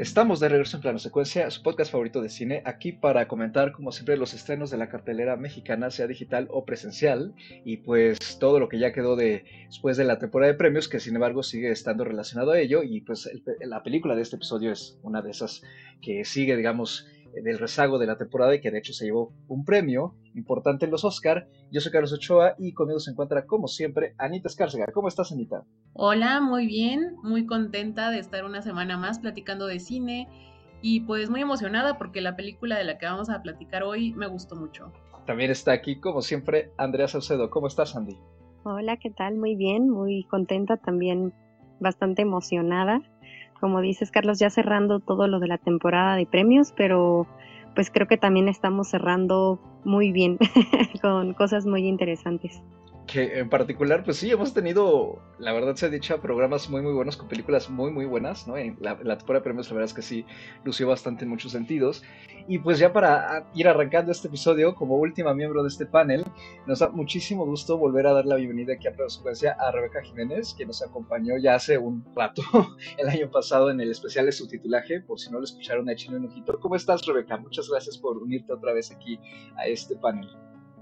Estamos de regreso en Plano Secuencia, su podcast favorito de cine, aquí para comentar como siempre los estrenos de la cartelera mexicana, sea digital o presencial, y pues todo lo que ya quedó de, después de la temporada de premios, que sin embargo sigue estando relacionado a ello, y pues la película de este episodio es una de esas que sigue, digamos, del rezago de la temporada y que de hecho se llevó un premio importante en los Oscar. Yo soy Carlos Ochoa y conmigo se encuentra como siempre Anita Escárcega. ¿Cómo estás Anita? Hola, muy bien, muy contenta de estar una semana más platicando de cine y pues muy emocionada porque la película de la que vamos a platicar hoy me gustó mucho. También está aquí como siempre Andrea Saucedo. ¿Cómo estás Andy? Hola, ¿qué tal? Muy bien, muy contenta también, bastante emocionada como dices Carlos, ya cerrando todo lo de la temporada de premios, pero pues creo que también estamos cerrando muy bien con cosas muy interesantes que en particular, pues sí, hemos tenido, la verdad se ha dicho, programas muy, muy buenos, con películas muy, muy buenas, ¿no? En la, temporada de premios, la verdad es que sí, lució bastante en muchos sentidos. Y pues ya para ir arrancando este episodio, como última miembro de este panel, nos da muchísimo gusto volver a dar la bienvenida aquí a Secuencia a Rebeca Jiménez, que nos acompañó ya hace un rato, el año pasado, en el especial de subtitulaje, por si no lo escucharon, échenle un ojito. ¿Cómo estás, Rebeca? Muchas gracias por unirte otra vez aquí a este panel.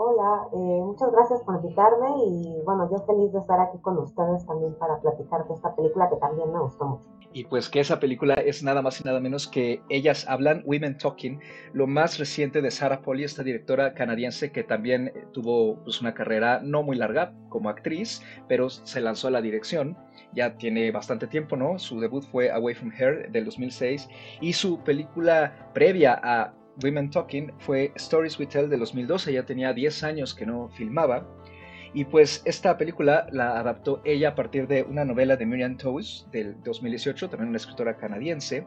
Hola, eh, muchas gracias por invitarme y bueno, yo feliz de estar aquí con ustedes también para platicar de esta película que también me gustó mucho. Y pues que esa película es nada más y nada menos que Ellas Hablan, Women Talking, lo más reciente de Sarah Polly, esta directora canadiense que también eh, tuvo pues, una carrera no muy larga como actriz, pero se lanzó a la dirección ya tiene bastante tiempo, ¿no? Su debut fue Away from Her del 2006 y su película previa a Women Talking fue Stories We Tell de 2012, ya tenía 10 años que no filmaba. Y pues esta película la adaptó ella a partir de una novela de Miriam Toews del 2018, también una escritora canadiense,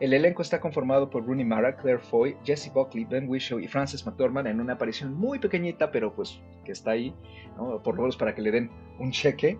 el elenco está conformado por Rooney Mara, Claire Foy, Jesse Buckley, Ben Whishaw y Frances McDormand en una aparición muy pequeñita, pero pues que está ahí, por lo menos para que le den un cheque.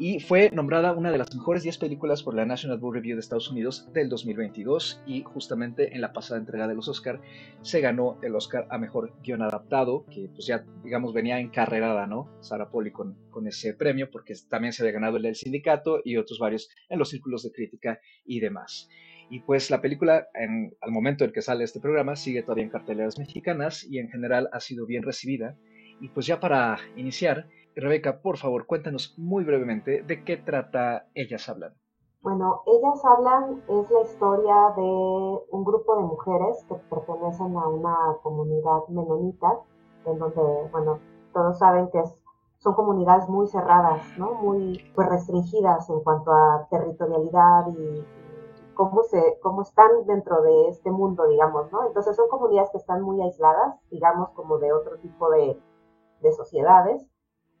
Y fue nombrada una de las mejores 10 películas por la National Book Review de Estados Unidos del 2022 y justamente en la pasada entrega de los Oscar se ganó el Oscar a Mejor Guión Adaptado, que pues ya digamos venía encarrerada, ¿no? Sarah Polly con, con ese premio porque también se había ganado el del sindicato y otros varios en los círculos de crítica y demás. Y pues la película, en, al momento en que sale este programa, sigue todavía en carteleras mexicanas y en general ha sido bien recibida. Y pues ya para iniciar, Rebeca, por favor, cuéntanos muy brevemente de qué trata Ellas Hablan. Bueno, Ellas Hablan es la historia de un grupo de mujeres que pertenecen a una comunidad menonita, en donde, bueno, todos saben que son comunidades muy cerradas, ¿no? Muy pues, restringidas en cuanto a territorialidad y, cómo, se, cómo están dentro de este mundo, digamos, ¿no? Entonces son comunidades que están muy aisladas, digamos, como de otro tipo de, de sociedades.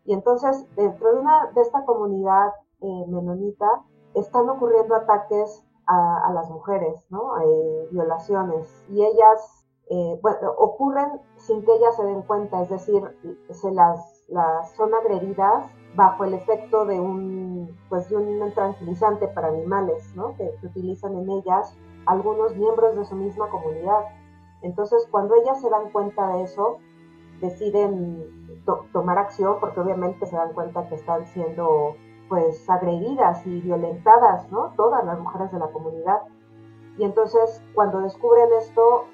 Y entonces, dentro de, una, de esta comunidad eh, menonita, están ocurriendo ataques a, las mujeres, ¿no? Eh, violaciones. Y ellas, eh, bueno, ocurren sin que ellas se den cuenta, es decir, se las, las son agredidas bajo el efecto de un, pues de un tranquilizante para animales, ¿no? Que, utilizan en ellas algunos miembros de su misma comunidad. Entonces, cuando ellas se dan cuenta de eso, deciden tomar acción porque obviamente se dan cuenta que están siendo pues agredidas y violentadas, ¿no? Todas las mujeres de la comunidad. Y entonces, cuando descubren esto,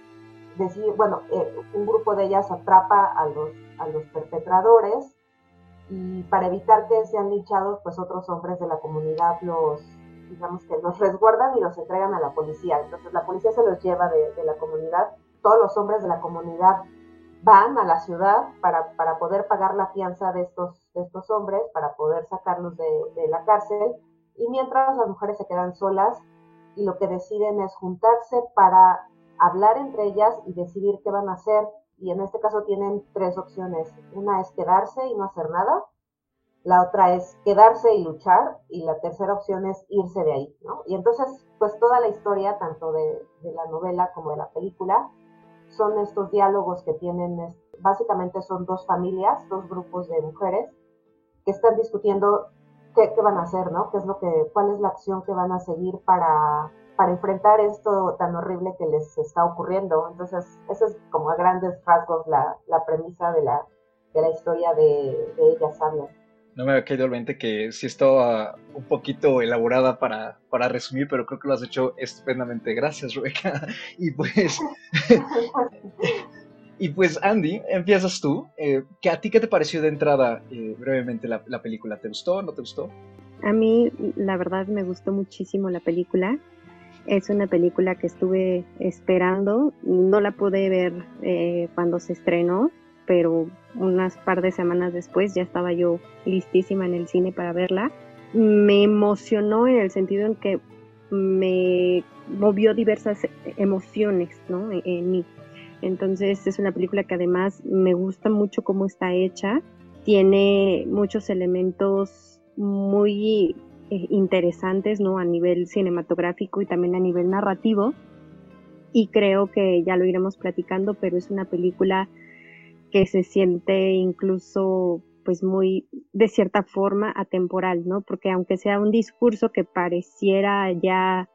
decir, bueno, eh, un grupo de ellas atrapa a los, a los perpetradores y para evitar que sean linchados, pues otros hombres de la comunidad los, digamos que los resguardan y los entregan a la policía. Entonces la policía se los lleva de, la comunidad, todos los hombres de la comunidad van a la ciudad para, para poder pagar la fianza de estos, de estos hombres, para poder sacarlos de, la cárcel, y mientras las mujeres se quedan solas y lo que deciden es juntarse para hablar entre ellas y decidir qué van a hacer y en este caso tienen tres opciones. Una es quedarse y no hacer nada, la otra es quedarse y luchar y la tercera opción es irse de ahí, ¿no? Y entonces, pues toda la historia, tanto de, la novela como de la película, son estos diálogos que tienen, básicamente son dos familias, dos grupos de mujeres que están discutiendo qué, qué van a hacer, ¿no? ¿Qué es lo que, cuál es la acción que van a seguir para para enfrentar esto tan horrible que les está ocurriendo. Entonces, esa es como a grandes rasgos la, la premisa de la, de la historia de, de Ellas Hablan. No me había caído al mente que sí estaba un poquito elaborada para, para resumir, pero creo que lo has hecho estupendamente. Gracias, Rebeca. Y pues, y pues Andy, empiezas tú. Eh, ¿A ti qué te pareció de entrada eh, brevemente la, la película? ¿Te gustó o no te gustó? A mí, la verdad, me gustó muchísimo la película. Es una película que estuve esperando. No la pude ver eh, cuando se estrenó, pero unas par de semanas después ya estaba yo listísima en el cine para verla. Me emocionó en el sentido en que me movió diversas emociones ¿no? en, mí. Entonces es una película que además me gusta mucho cómo está hecha. Tiene muchos elementos muy eh, interesantes ¿no? a nivel cinematográfico y también a nivel narrativo. Y creo que ya lo iremos platicando, pero es una película que se siente incluso pues muy de cierta forma atemporal, ¿no? Porque aunque sea un discurso que pareciera ya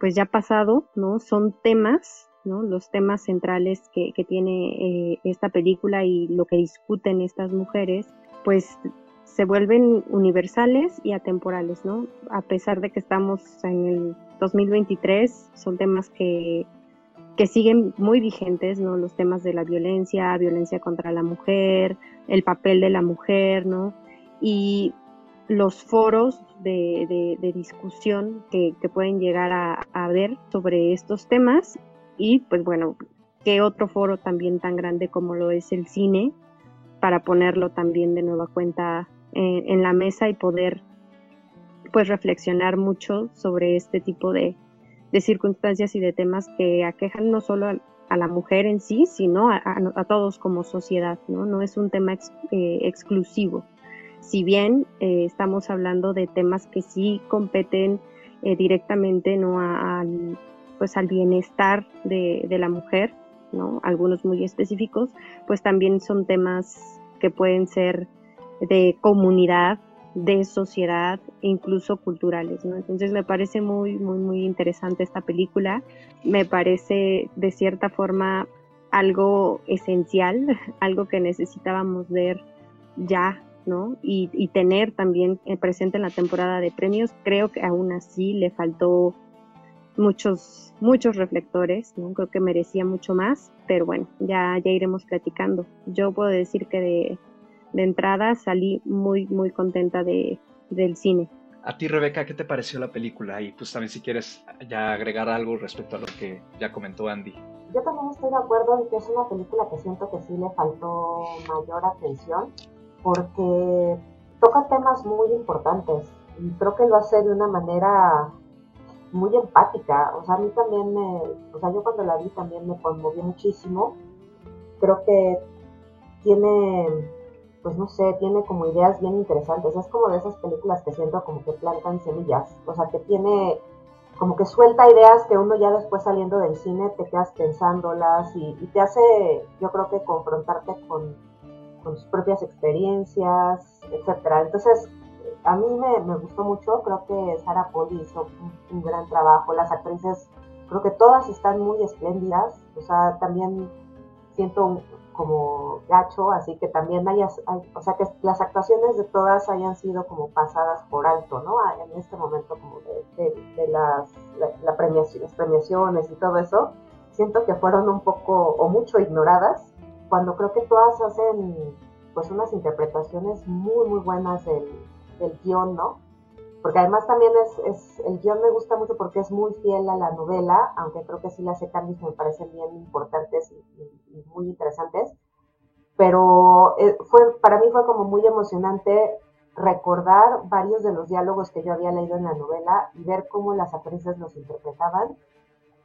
pues ya pasado, ¿no? Son temas, ¿no? Los temas centrales que, que tiene eh, esta película y lo que discuten estas mujeres, pues se vuelven universales y atemporales, ¿no? A pesar de que estamos en el 2023, son temas que que siguen muy vigentes, ¿no? Los temas de la violencia, violencia contra la mujer, el papel de la mujer, ¿no? Y los foros de, discusión que, pueden llegar a, haber sobre estos temas y pues bueno, qué otro foro también tan grande como lo es el cine para ponerlo también de nueva cuenta en, en la mesa y poder pues reflexionar mucho sobre este tipo de, de circunstancias y de temas que aquejan no solo a, la mujer en sí, sino a, todos como sociedad, ¿no? No es un tema eh, exclusivo. Si bien eh, estamos hablando de temas que sí competen eh, directamente ¿no? al, pues al bienestar de, de la mujer, ¿no? algunos muy específicos, pues también son temas que pueden ser de comunidad, de sociedad e incluso culturales, ¿no? Entonces me parece muy, muy, muy interesante esta película. Me parece de cierta forma algo esencial, algo que necesitábamos ver ya, ¿no? Y, tener también presente en la temporada de premios. Creo que aún así le faltó muchos, muchos reflectores, ¿no? Creo que merecía mucho más, pero bueno, ya, ya iremos platicando. Yo puedo decir que de, de entrada salí muy, muy contenta de, del cine. A ti, Rebeca, ¿qué te pareció la película? Y pues también si quieres ya agregar algo respecto a lo que ya comentó Andy. Yo también estoy de acuerdo en que es una película que siento que sí le faltó mayor atención porque toca temas muy importantes y creo que lo hace de una manera muy empática. O sea, a mí también me, o sea, yo cuando la vi también me conmovió muchísimo. Creo que tiene pues no sé, tiene como ideas bien interesantes. Es como de esas películas que siento como que plantan semillas, o sea, que tiene como que suelta ideas que uno ya después saliendo del cine te quedas pensándolas y, te hace, yo creo que confrontarte con, con sus propias experiencias, etcétera. Entonces, a mí me, gustó mucho, creo que Sara Poli hizo un, gran trabajo, las actrices, creo que todas están muy espléndidas, o sea, también siento como gacho, así que también hayas, o sea, que las actuaciones de todas hayan sido como pasadas por alto, ¿no? Ah, en este momento como de, las, la, premiación, las premiaciones y todo eso, siento que fueron un poco o mucho ignoradas, cuando creo que todas hacen pues unas interpretaciones muy, muy buenas del, del guion, ¿no? porque además también es, es, el guion me gusta mucho porque es muy fiel a la novela, aunque creo que sí le hace cambios me parecen bien importantes y, muy interesantes, pero eh, fue, para mí fue como muy emocionante recordar varios de los diálogos que yo había leído en la novela y ver cómo las actrices los interpretaban.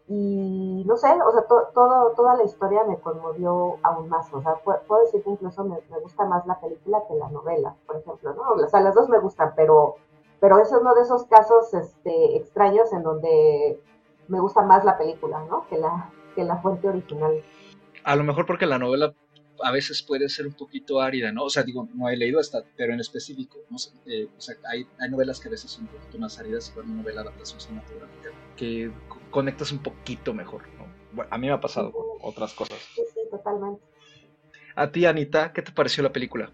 Y no sé, o sea, todo, toda la historia me conmovió aún más. O sea, puedo decir que incluso me, me, gusta más la película que la novela, por ejemplo, ¿no? O sea, las dos me gustan, pero pero es uno de esos casos este, extraños en donde me gusta más la película, ¿no? Que la, que la fuente original. A lo mejor porque la novela a veces puede ser un poquito árida, ¿no? O sea, digo, no he leído esta, pero en específico, ¿no? Eh, o sea, hay, hay, novelas que a veces son un poquito más áridas, pero una novela adaptación cinematográfica que conectas un poquito mejor, ¿no? Bueno, a mí me ha pasado con otras cosas. Sí, sí, totalmente. A ti, Anita, ¿qué te pareció la película?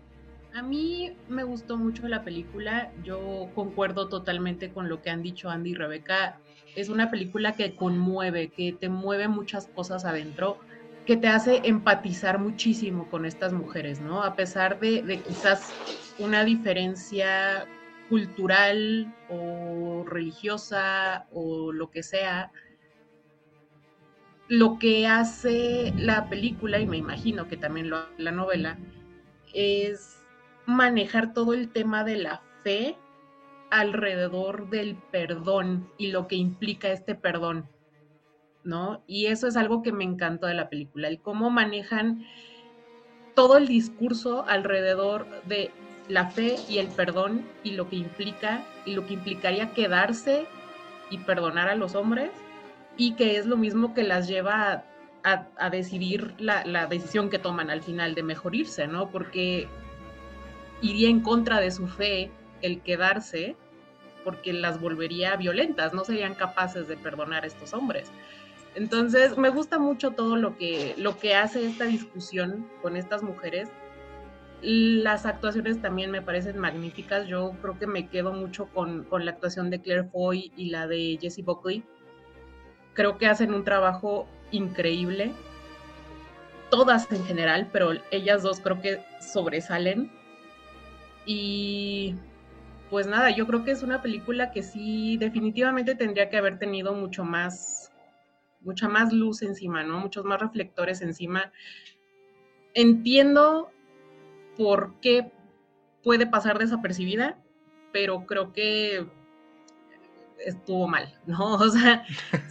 A mí me gustó mucho la película, yo concuerdo totalmente con lo que han dicho Andy y Rebeca. Es una película que conmueve, que te mueve muchas cosas adentro, que te hace empatizar muchísimo con estas mujeres, ¿no? A pesar de, quizás una diferencia cultural o religiosa o lo que sea, lo que hace la película, y me imagino que también lo la novela, es manejar todo el tema de la fe alrededor del perdón y lo que implica este perdón, ¿no? Y eso es algo que me encantó de la película, el cómo manejan todo el discurso alrededor de la fe y el perdón y lo que implica y lo que implicaría quedarse y perdonar a los hombres y que es lo mismo que las lleva a, decidir la, la, decisión que toman al final de mejorirse, ¿no? Porque iría en contra de su fe el quedarse porque las volvería violentas, no serían capaces de perdonar a estos hombres. Entonces, me gusta mucho todo lo que, lo que hace esta discusión con estas mujeres. Las actuaciones también me parecen magníficas. Yo creo que me quedo mucho con, con la actuación de Claire Foy y la de Jessie Buckley. Creo que hacen un trabajo increíble. Todas en general, pero ellas dos creo que sobresalen y pues nada, yo creo que es una película que sí definitivamente tendría que haber tenido mucho más, mucha más luz encima, ¿no? Muchos más reflectores encima. Entiendo por qué puede pasar desapercibida, pero creo que estuvo mal, ¿no? O sea,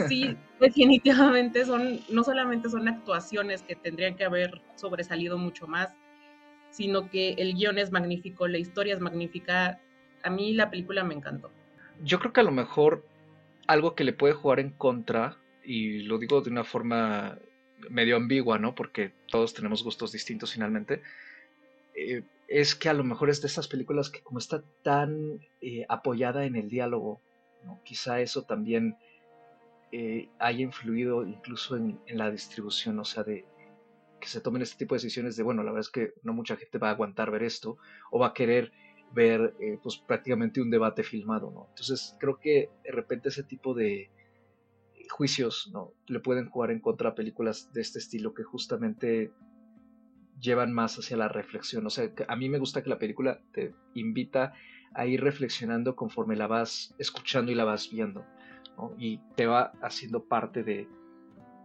sí, definitivamente son, no solamente son actuaciones que tendrían que haber sobresalido mucho más, sino que el guion es magnífico, la historia es magnífica. A mí la película me encantó. Yo creo que a lo mejor algo que le puede jugar en contra, y lo digo de una forma medio ambigua, ¿no? Porque todos tenemos gustos distintos finalmente, eh, es que a lo mejor es de esas películas que como está tan eh, apoyada en el diálogo, ¿no? quizá eso también eh, haya influido incluso en, en, la distribución, o sea, de, que se tomen este tipo de decisiones de, bueno, la verdad es que no mucha gente va a aguantar ver esto o va a querer ver eh, pues prácticamente un debate filmado, ¿no? Entonces creo que de repente ese tipo de juicios, ¿no? Le pueden jugar en contra a películas de este estilo que justamente llevan más hacia la reflexión. O sea, a mí me gusta que la película te invita a ir reflexionando conforme la vas escuchando y la vas viendo. Y te va haciendo parte de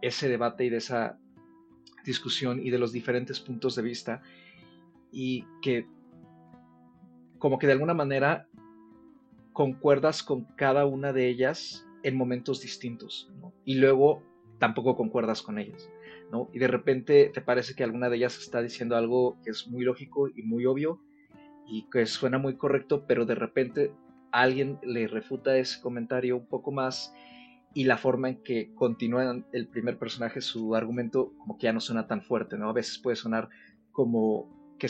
ese debate y de esa discusión y de los diferentes puntos de vista y que como que de alguna manera concuerdas con cada una de ellas en momentos distintos y luego tampoco concuerdas con ellas. ¿no? Y de repente te parece que alguna de ellas está diciendo algo que es muy lógico y muy obvio y que suena muy correcto, pero de repente alguien le refuta ese comentario un poco más y la forma en que continúa el primer personaje su argumento como que ya no suena tan fuerte, ¿no? A veces puede sonar como que,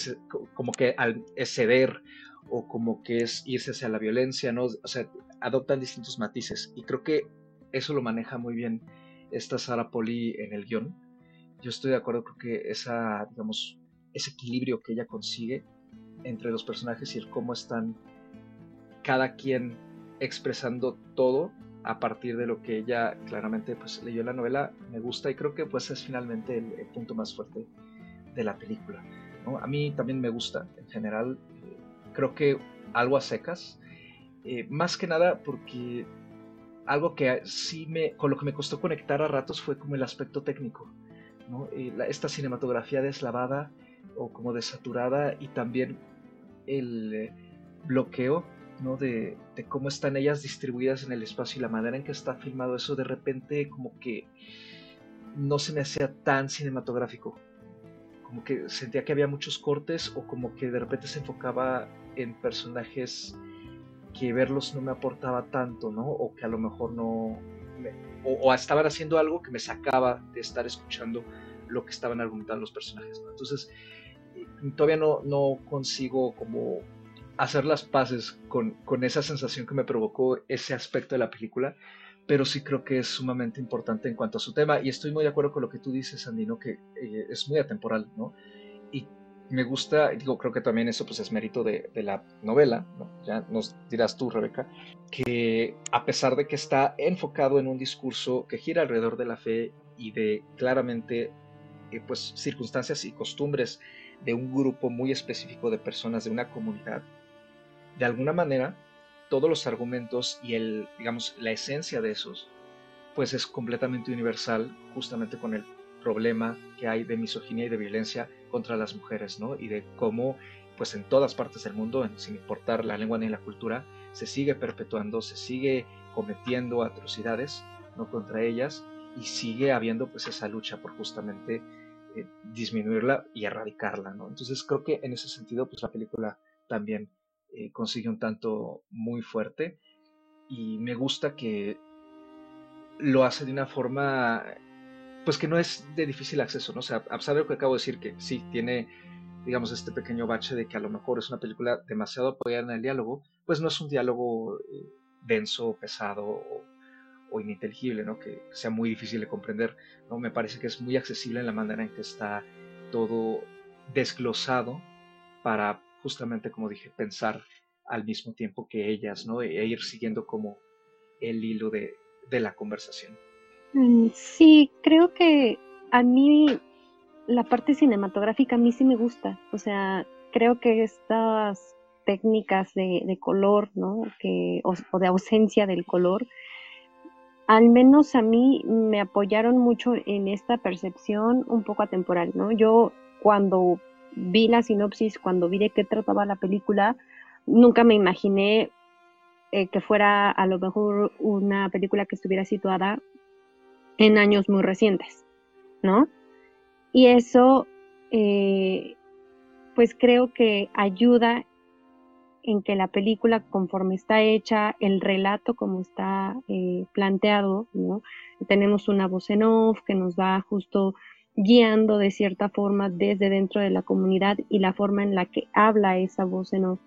como que al ceder o como que es irse hacia la violencia, ¿no? O sea, adoptan distintos matices y creo que eso lo maneja muy bien esta Sara Poli en el guion. Yo estoy de acuerdo, creo que esa, digamos, ese equilibrio que ella consigue entre los personajes y el cómo están cada quien expresando todo a partir de lo que ella claramente pues leyó la novela, me gusta y creo que pues es finalmente el, punto más fuerte de la película. A mí también me gusta en general, eh, creo que algo a secas, eh, más que nada porque algo que sí me, con lo que me costó conectar a ratos fue como el aspecto técnico, eh, esta cinematografía deslavada o como desaturada y también el bloqueo de, cómo están ellas distribuidas en el espacio y la manera en que está filmado eso, de repente como que no se me hacía tan cinematográfico. Como que sentía que había muchos cortes o como que de repente se enfocaba en personajes que verlos no me aportaba tanto, ¿no? O que a lo mejor no... o, estaban haciendo algo que me sacaba de estar escuchando lo que estaban argumentando los personajes, Entonces, eh, todavía no, no consigo como hacer las paces con, esa sensación que me provocó ese aspecto de la película, pero sí creo que es sumamente importante en cuanto a su tema y estoy muy de acuerdo con lo que tú dices, Andino, que eh, es muy atemporal, ¿no? Y me gusta, digo, creo que también eso pues es mérito de, la novela, ya nos dirás tú, Rebeca, que a pesar de que está enfocado en un discurso que gira alrededor de la fe y de claramente eh, pues circunstancias y costumbres de un grupo muy específico de personas de una comunidad, de alguna manera todos los argumentos y el, digamos, la esencia de esos, pues es completamente universal justamente con el problema que hay de misoginia y de violencia contra las mujeres, ¿no? Y de cómo, pues en todas partes del mundo, sin importar la lengua ni la cultura, se sigue perpetuando, se sigue cometiendo atrocidades, ¿no? Contra ellas y sigue habiendo pues esa lucha por justamente eh, disminuirla y erradicarla, ¿no? Entonces creo que en ese sentido pues la película también eh, consigue un tanto muy fuerte y me gusta que lo hace de una forma pues que no es de difícil acceso, ¿no? O sea, a pesar de lo que acabo de decir, que sí, tiene, digamos, este pequeño bache de que a lo mejor es una película demasiado apoyada en el diálogo, pues no es un diálogo eh, denso, pesado o, ininteligible, ¿no? Que sea muy difícil de comprender, ¿no? Me parece que es muy accesible en la manera en que está todo desglosado para justamente, como dije, pensar al mismo tiempo que ellas, ¿no? E, ir siguiendo como el hilo de la conversación. Mm, sí, creo que a mí la parte cinematográfica a mí sí me gusta. O sea, creo que estas técnicas de, color, ¿no? Que, o, de ausencia del color, al menos a mí me apoyaron mucho en esta percepción un poco atemporal, ¿no? Yo cuando vi la sinopsis, cuando vi de qué trataba la película, nunca me imaginé eh, que fuera a lo mejor una película que estuviera situada en años muy recientes, ¿no? Y eso, eh, pues creo que ayuda en que la película, conforme está hecha, el relato como está eh, planteado, ¿no? Tenemos una voz en off que nos va justo guiando de cierta forma desde dentro de la comunidad y la forma en la que habla esa voz en off,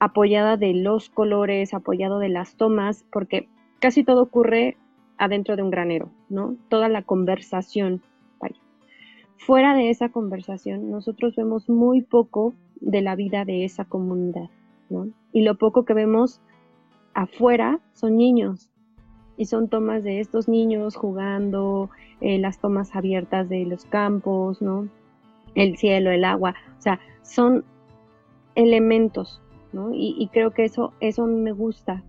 apoyada de los colores, apoyado de las tomas, porque casi todo ocurre adentro de un granero, ¿no? Toda la conversación. Fuera de esa conversación, nosotros vemos muy poco de la vida de esa comunidad, ¿no? Y lo poco que vemos afuera son niños. Y son tomas de estos niños jugando, eh, las tomas abiertas de los campos, ¿no? El cielo, el agua. O sea, son elementos, ¿no? Y, y creo que eso, eso me gusta,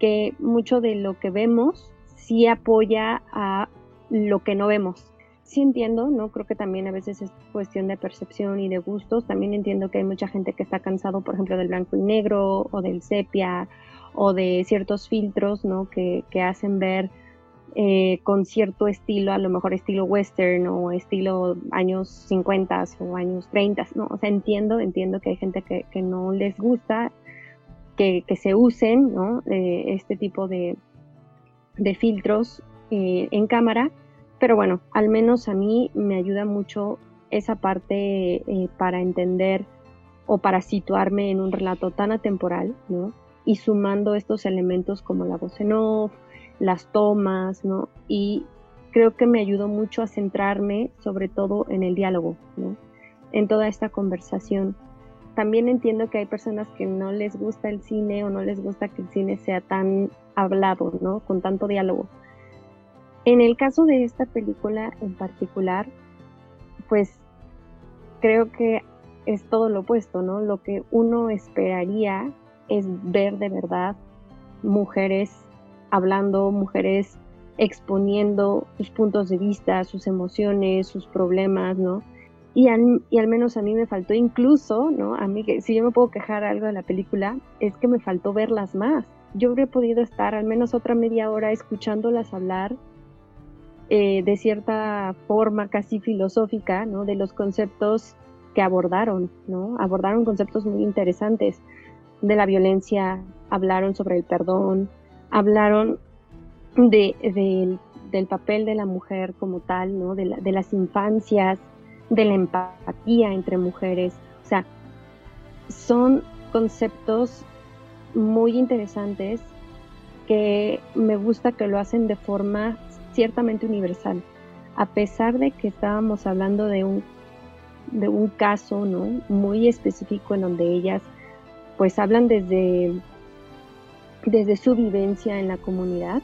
que mucho de lo que vemos sí apoya a lo que no vemos. Sí entiendo, ¿no? Creo que también a veces es cuestión de percepción y de gustos. También entiendo que hay mucha gente que está cansado, por ejemplo, del blanco y negro o del sepia o de ciertos filtros, ¿no? Que, hacen ver eh, con cierto estilo, a lo mejor estilo western o estilo años 50 o años 30, ¿no? O sea, entiendo, entiendo que hay gente que, no les gusta que, se usen, ¿no? Eh, este tipo de, de filtros eh, en cámara, pero bueno, al menos a mí me ayuda mucho esa parte eh, para entender o para situarme en un relato tan atemporal, ¿no? Y sumando estos elementos como la voz en off, las tomas, ¿no? Y creo que me ayudó mucho a centrarme sobre todo en el diálogo, ¿no? En toda esta conversación. También entiendo que hay personas que no les gusta el cine o no les gusta que el cine sea tan hablado, ¿no? Con tanto diálogo. En el caso de esta película en particular, pues creo que es todo lo opuesto, ¿no? Lo que uno esperaría es ver de verdad mujeres hablando, mujeres exponiendo sus puntos de vista, sus emociones, sus problemas, ¿no? Y al, y al, menos a mí me faltó incluso, ¿no? A mí, que si yo me puedo quejar algo de la película, es que me faltó verlas más yo habría podido estar al menos otra media hora escuchándolas hablar eh, de cierta forma casi filosófica, ¿no? De los conceptos que abordaron, ¿no? Abordaron conceptos muy interesantes de la violencia, hablaron sobre el perdón, hablaron de, del papel de la mujer como tal, ¿no? De, de las infancias, de la empatía entre mujeres. O sea, son conceptos muy interesantes que me gusta que lo hacen de forma ciertamente universal. A pesar de que estábamos hablando de un de un caso, ¿no? Muy específico en donde ellas pues hablan desde, desde su vivencia en la comunidad,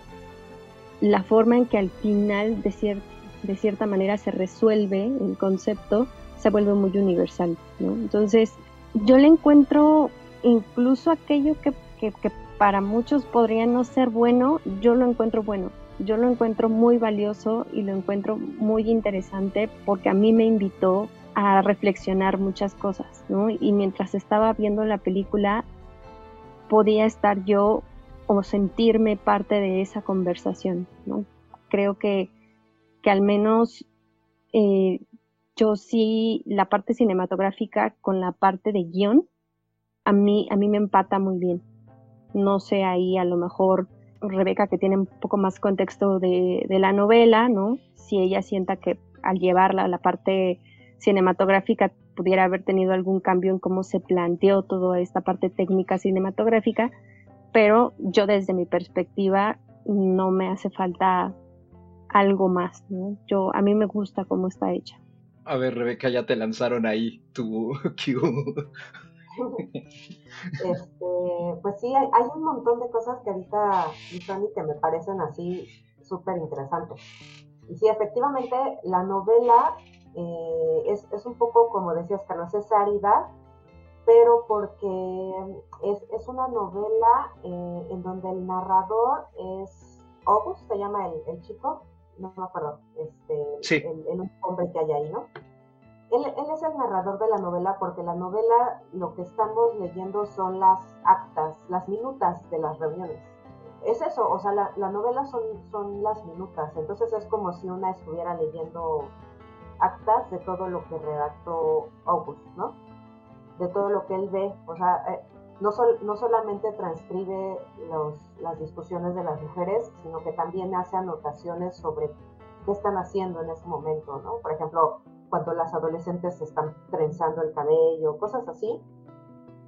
la forma en que al final de, de cierta manera se resuelve el concepto se vuelve muy universal. Entonces, yo le encuentro incluso aquello que, que, para muchos podría no ser bueno, yo lo encuentro bueno yo lo encuentro muy valioso y lo encuentro muy interesante porque a mí me invitó a reflexionar muchas cosas, ¿no? Y mientras estaba viendo la película, podía estar yo o sentirme parte de esa conversación. Creo que, que al menos eh, yo sí, la parte cinematográfica con la parte de guion, a mí, a mí me empata muy bien. No sé, ahí a lo mejor Rebeca, que tiene un poco más contexto de, la novela, ¿no? Si ella sienta que al llevarla a la parte cinematográfica pudiera haber tenido algún cambio en cómo se planteó toda esta parte técnica cinematográfica, pero yo desde mi perspectiva no me hace falta algo más, ¿no? Yo, a mí me gusta cómo está hecha. A ver, Rebeca, ya te lanzaron ahí tu Este, pues sí, hay, un montón de cosas que ahorita, que me parecen así súper interesantes. Y sí, efectivamente, la novela eh, es, es, un poco, como decías, Carlos, es árida, pero porque es, es una novela eh, en donde el narrador es August, se llama el, el chico, no me acuerdo, este, el, el, hombre que hay ahí, ¿no? Él, es el narrador de la novela porque la novela lo que estamos leyendo son las actas, las minutas de las reuniones. Es eso, o sea, la, novela son, son las minutas, entonces es como si una estuviera leyendo actas de todo lo que redactó August, ¿no? De todo lo que él ve, o sea, no, no solamente transcribe las discusiones de las mujeres, sino que también hace anotaciones sobre qué están haciendo en ese momento, ¿no? Por ejemplo, cuando las adolescentes están trenzando el cabello, cosas así,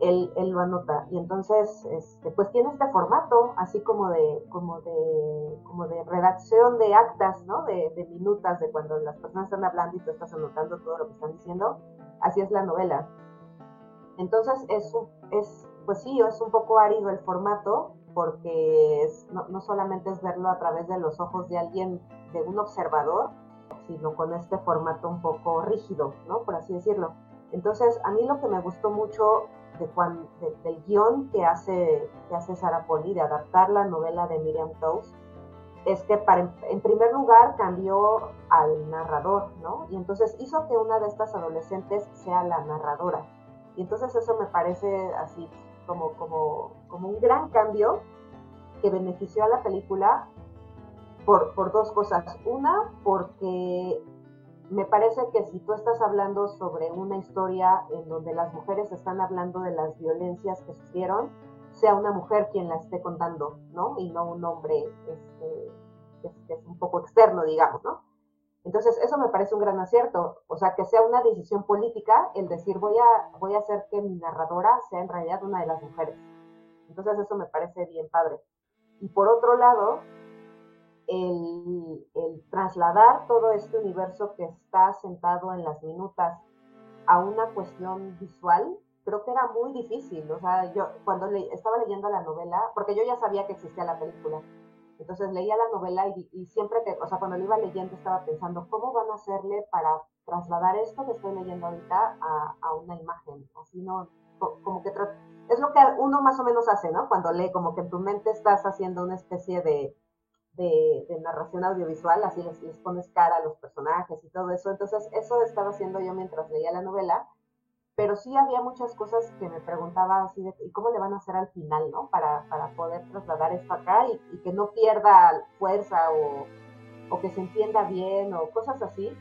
él, él, lo anota. Y entonces, este, pues tiene este formato, así como de, como de, como de redacción de actas, ¿no? De, de, minutas, de cuando las personas están hablando y tú estás anotando todo lo que están diciendo. Así es la novela. Entonces, es, es pues sí, es un poco árido el formato, porque no, no solamente es verlo a través de los ojos de alguien, de un observador, sino con este formato un poco rígido, ¿no? Por así decirlo. Entonces, a mí lo que me gustó mucho de del guion que hace, que hace Sara Poli, de adaptar la novela de Miriam Toews, es que para, en primer lugar cambió al narrador, ¿no? Y entonces hizo que una de estas adolescentes sea la narradora. Y entonces eso me parece así como, como, como un gran cambio que benefició a la película por, por dos cosas. Una, porque me parece que si tú estás hablando sobre una historia en donde las mujeres están hablando de las violencias que sufrieron, sea una mujer quien la esté contando, ¿no? Y no un hombre este, que, es, un poco externo, digamos, ¿no? Entonces, eso me parece un gran acierto. O sea, que sea una decisión política el decir, voy a, voy a hacer que mi narradora sea en realidad una de las mujeres. Entonces, eso me parece bien padre. Y por otro lado, el, trasladar todo este universo que está sentado en las minutas a una cuestión visual, creo que era muy difícil. O sea, yo cuando estaba leyendo la novela, porque yo ya sabía que existía la película, entonces leía la novela y, siempre que, o sea, cuando lo iba leyendo estaba pensando, ¿cómo van a hacerle para trasladar esto que estoy leyendo ahorita a, una imagen? Así no, como que es lo que uno más o menos hace, ¿no? Cuando lee, como que en tu mente estás haciendo una especie de, de, narración audiovisual, así les, les, pones cara a los personajes y todo eso. Entonces, eso estaba haciendo yo mientras leía la novela, pero sí había muchas cosas que me preguntaba así de, ¿y cómo le van a hacer al final, no? Para, para poder trasladar esto acá y, que no pierda fuerza o, o, que se entienda bien o cosas así.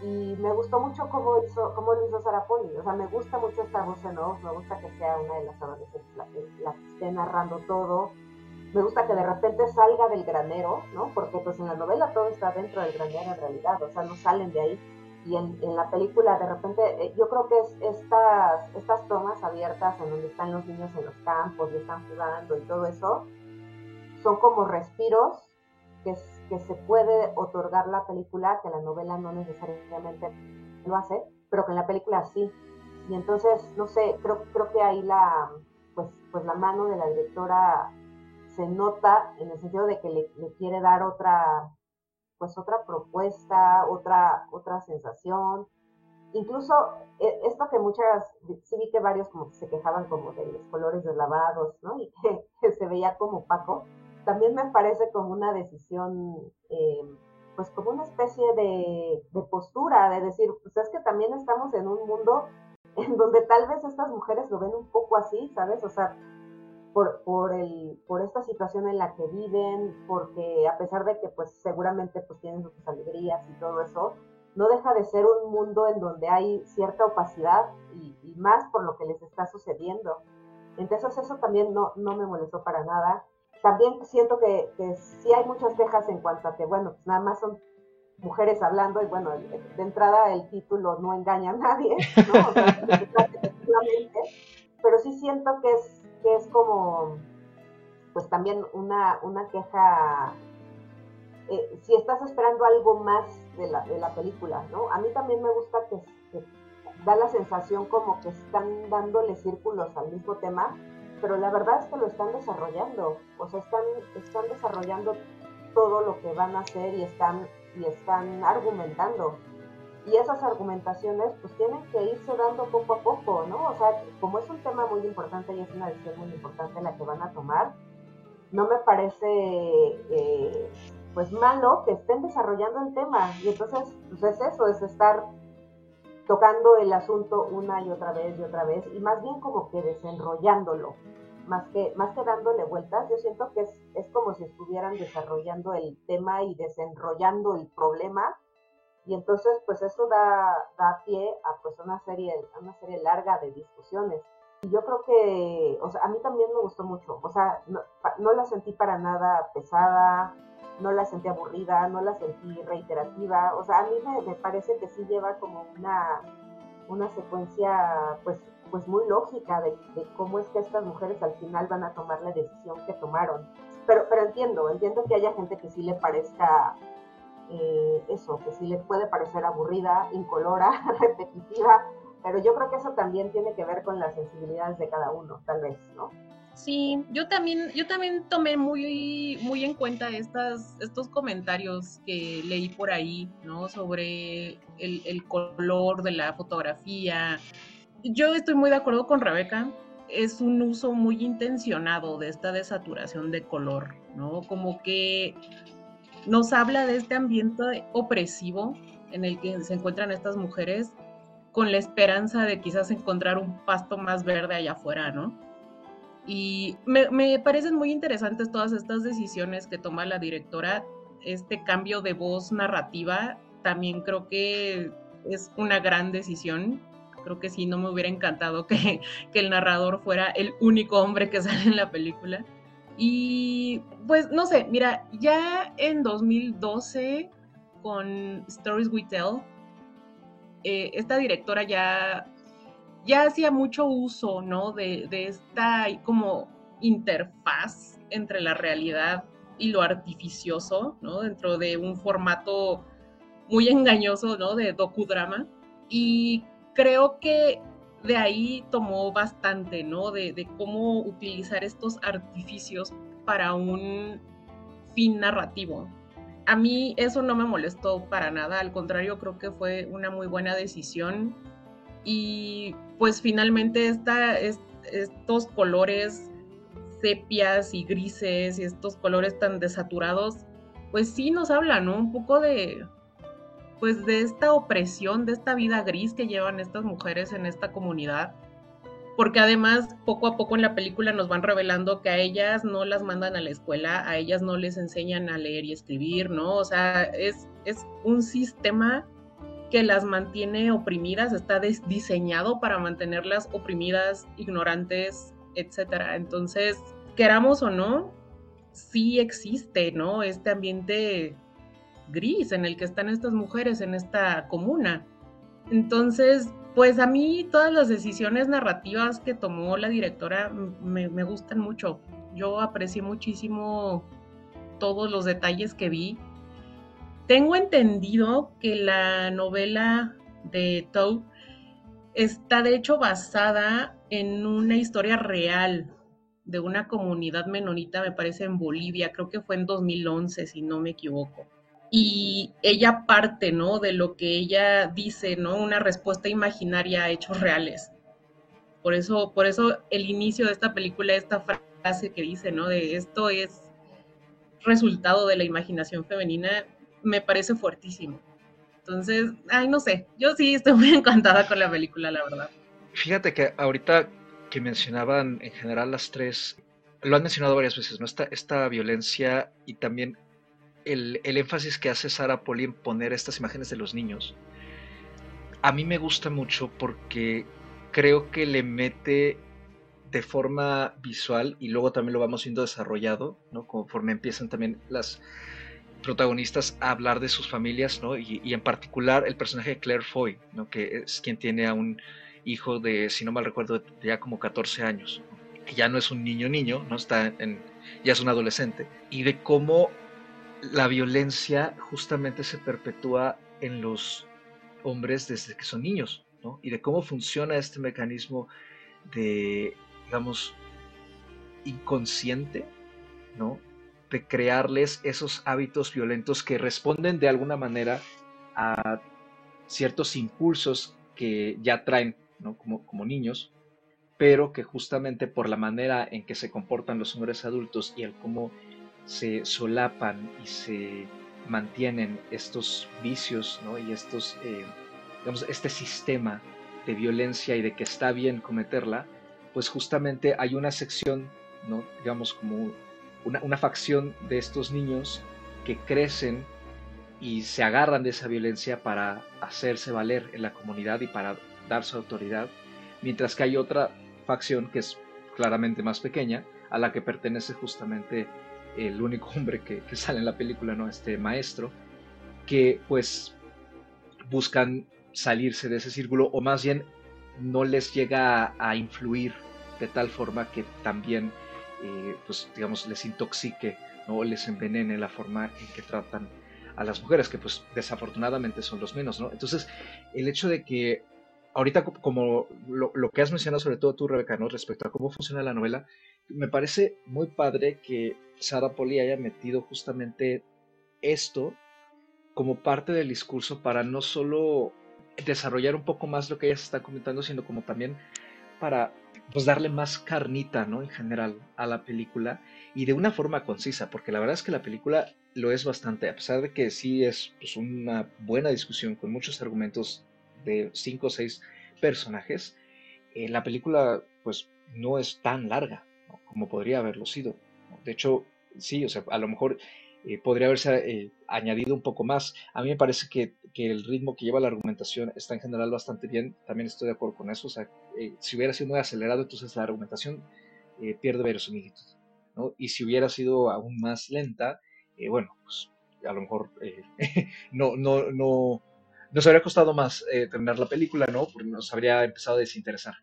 Y me gustó mucho cómo, hizo, cómo lo hizo Sara Poli. O sea, me gusta mucho esta voz en off, me gusta que sea una de las adolescentes la la que esté narrando todo me gusta que de repente salga del granero, ¿no? Porque pues en la novela todo está dentro del granero en realidad, o sea, no salen de ahí. Y en, en la película de repente, eh, yo creo que es estas, estas tomas abiertas en donde están los niños en los campos y están jugando y todo eso, son como respiros que, se puede otorgar la película, que la novela no necesariamente lo hace, pero que en la película sí. Y entonces, no sé, creo, creo que ahí la, pues, pues la mano de la directora se nota en el sentido de que le quiere dar otra, pues otra propuesta, otra, otra sensación. Incluso eh, esto que muchas, sí vi que varios como se quejaban como de los colores lavados, ¿no? Y que, se veía como opaco, también me parece como una decisión, eh, pues como una especie de, de, postura, de decir, pues es que también estamos en un mundo en donde tal vez estas mujeres lo ven un poco así, ¿sabes? O sea, por, por, el, por esta situación en la que viven, porque a pesar de que pues seguramente pues tienen sus alegrías y todo eso, no deja de ser un mundo en donde hay cierta opacidad y, más por lo que les está sucediendo. Entonces eso también no, no me molestó para nada. También siento que, que sí hay muchas quejas en cuanto a que, bueno, pues nada más son mujeres hablando y bueno, de entrada el título no engaña a nadie, ¿no? pero sí siento que es que es como, pues también una, una queja, eh, si estás esperando algo más de la, de la película, ¿no? A mí también me gusta que, da la sensación como que están dándole círculos al mismo tema, pero la verdad es que lo están desarrollando, o sea, están, están desarrollando todo lo que van a hacer y están, y están argumentando y esas argumentaciones pues tienen que irse dando poco a poco, ¿no? O sea, como es un tema muy importante y es una decisión muy importante la que van a tomar, no me parece eh, pues malo que estén desarrollando el tema y entonces pues es eso, es estar tocando el asunto una y otra vez y otra vez y más bien como que desenrollándolo, más que, más que dándole vueltas, yo siento que es, es como si estuvieran desarrollando el tema y desenrollando el problema y entonces, pues eso da, da pie a pues una serie, una serie larga de discusiones. Y yo creo que, o sea, a mí también me gustó mucho. O sea, no, la sentí para nada pesada, no la sentí aburrida, no la sentí reiterativa. O sea, a mí me, me, parece que sí lleva como una, una secuencia, pues, pues muy lógica de, de, cómo es que estas mujeres al final van a tomar la decisión que tomaron. Pero, pero entiendo, entiendo que haya gente que sí le parezca eh, eso, que sí le puede parecer aburrida, incolora, repetitiva, pero yo creo que eso también tiene que ver con las sensibilidades de cada uno, tal vez, ¿no? Sí, yo también, yo también tomé muy, muy en cuenta estas, estos comentarios que leí por ahí, ¿no? Sobre el, el color de la fotografía. Yo estoy muy de acuerdo con Rebeca. Es un uso muy intencionado de esta desaturación de color, ¿no? Como que nos habla de este ambiente opresivo en el que se encuentran estas mujeres con la esperanza de quizás encontrar un pasto más verde allá afuera, ¿no? Y me, parecen muy interesantes todas estas decisiones que toma la directora, este cambio de voz narrativa, también creo que es una gran decisión. Creo que sí, no me hubiera encantado que el narrador fuera el único hombre que sale en la película. Y pues no sé, mira, ya en 2012 con Stories We Tell, eh, esta directora ya, ya hacía mucho uso, ¿no? De, de esta como interfaz entre la realidad y lo artificioso, ¿no? Dentro de un formato muy engañoso, ¿no? De docudrama. Y creo que de ahí tomó bastante, ¿no? De, cómo utilizar estos artificios para un fin narrativo. A mí eso no me molestó para nada, al contrario, creo que fue una muy buena decisión. Y pues finalmente estos colores sepias y grises y estos colores tan desaturados, pues sí nos hablan, ¿no? Un poco de, pues de esta opresión, de esta vida gris que llevan estas mujeres en esta comunidad. Porque además poco a poco en la película nos van revelando que a ellas no las mandan a la escuela, a ellas no les enseñan a leer y escribir, ¿no? O sea, es, es un sistema que las mantiene oprimidas, está diseñado para mantenerlas oprimidas, ignorantes, etcétera. Entonces, queramos o no, sí existe, ¿no? Este ambiente gris en el que están estas mujeres en esta comuna. Entonces, pues a mí todas las decisiones narrativas que tomó la directora me, gustan mucho. Yo aprecié muchísimo todos los detalles que vi. Tengo entendido que la novela de Tow, está de hecho basada en una historia real de una comunidad menonita, me parece, en Bolivia, creo que fue en 2011, si no me equivoco. Y ella parte, ¿no? De lo que ella dice, ¿no? Una respuesta imaginaria a hechos reales. Por eso, por eso el inicio de esta película, esta frase que dice, ¿no? De esto es resultado de la imaginación femenina, me parece fuertísimo. Entonces, ay, no sé, yo sí estoy muy encantada con la película, la verdad. Fíjate que ahorita que mencionaban en general las tres, lo han mencionado varias veces, ¿no? Esta, esta violencia y también el, el énfasis que hace Sara Poli en poner estas imágenes de los niños. A mí me gusta mucho porque creo que le mete de forma visual y luego también lo vamos viendo desarrollado, ¿no? Conforme empiezan también las protagonistas a hablar de sus familias, ¿no? Y, en particular el personaje de Claire Foy, ¿no? Que es quien tiene a un hijo de, si no mal recuerdo, ya como 14 años, que ya no es un niño niño, ¿no? Está en, ya es un adolescente, y de cómo la violencia justamente se perpetúa en los hombres desde que son niños, ¿no? Y de cómo funciona este mecanismo de, digamos, inconsciente, ¿no? De crearles esos hábitos violentos que responden de alguna manera a ciertos impulsos que ya traen como, como niños, pero que justamente por la manera en que se comportan los hombres adultos y el cómo se solapan y se mantienen estos vicios y estos, eh, digamos, este sistema de violencia y de que está bien cometerla, pues justamente hay una sección, ¿no? digamos, como una, una facción de estos niños que crecen y se agarran de esa violencia para hacerse valer en la comunidad y para dar su autoridad, mientras que hay otra facción que es claramente más pequeña, a la que pertenece justamente el único hombre que, sale en la película, ¿no? Este maestro, que pues buscan salirse de ese círculo o más bien no les llega a, influir de tal forma que también, eh, pues digamos, les intoxique o les envenene la forma en que tratan a las mujeres, que pues desafortunadamente son los menos, ¿no? Entonces, el hecho de que ahorita como lo, que has mencionado sobre todo tú, Rebeca, ¿no? respecto a cómo funciona la novela, me parece muy padre que Sara Poli haya metido justamente esto como parte del discurso para no solo desarrollar un poco más lo que ella se está comentando, sino como también para pues darle más carnita, ¿no? En general a la película y de una forma concisa, porque la verdad es que la película lo es bastante, a pesar de que sí es pues, una buena discusión con muchos argumentos de cinco o seis personajes, eh, la película pues no es tan larga como podría haberlo sido. De hecho, sí, o sea, a lo mejor eh, podría haberse eh, añadido un poco más. A mí me parece que, que, el ritmo que lleva la argumentación está en general bastante bien, también estoy de acuerdo con eso. O sea, si hubiera sido muy acelerado, entonces la argumentación pierde verosimilitud. ¿no? Y si hubiera sido aún más lenta, bueno, pues a lo mejor no, no, no, nos habría costado más eh, terminar la película, ¿no? Porque nos habría empezado a desinteresar.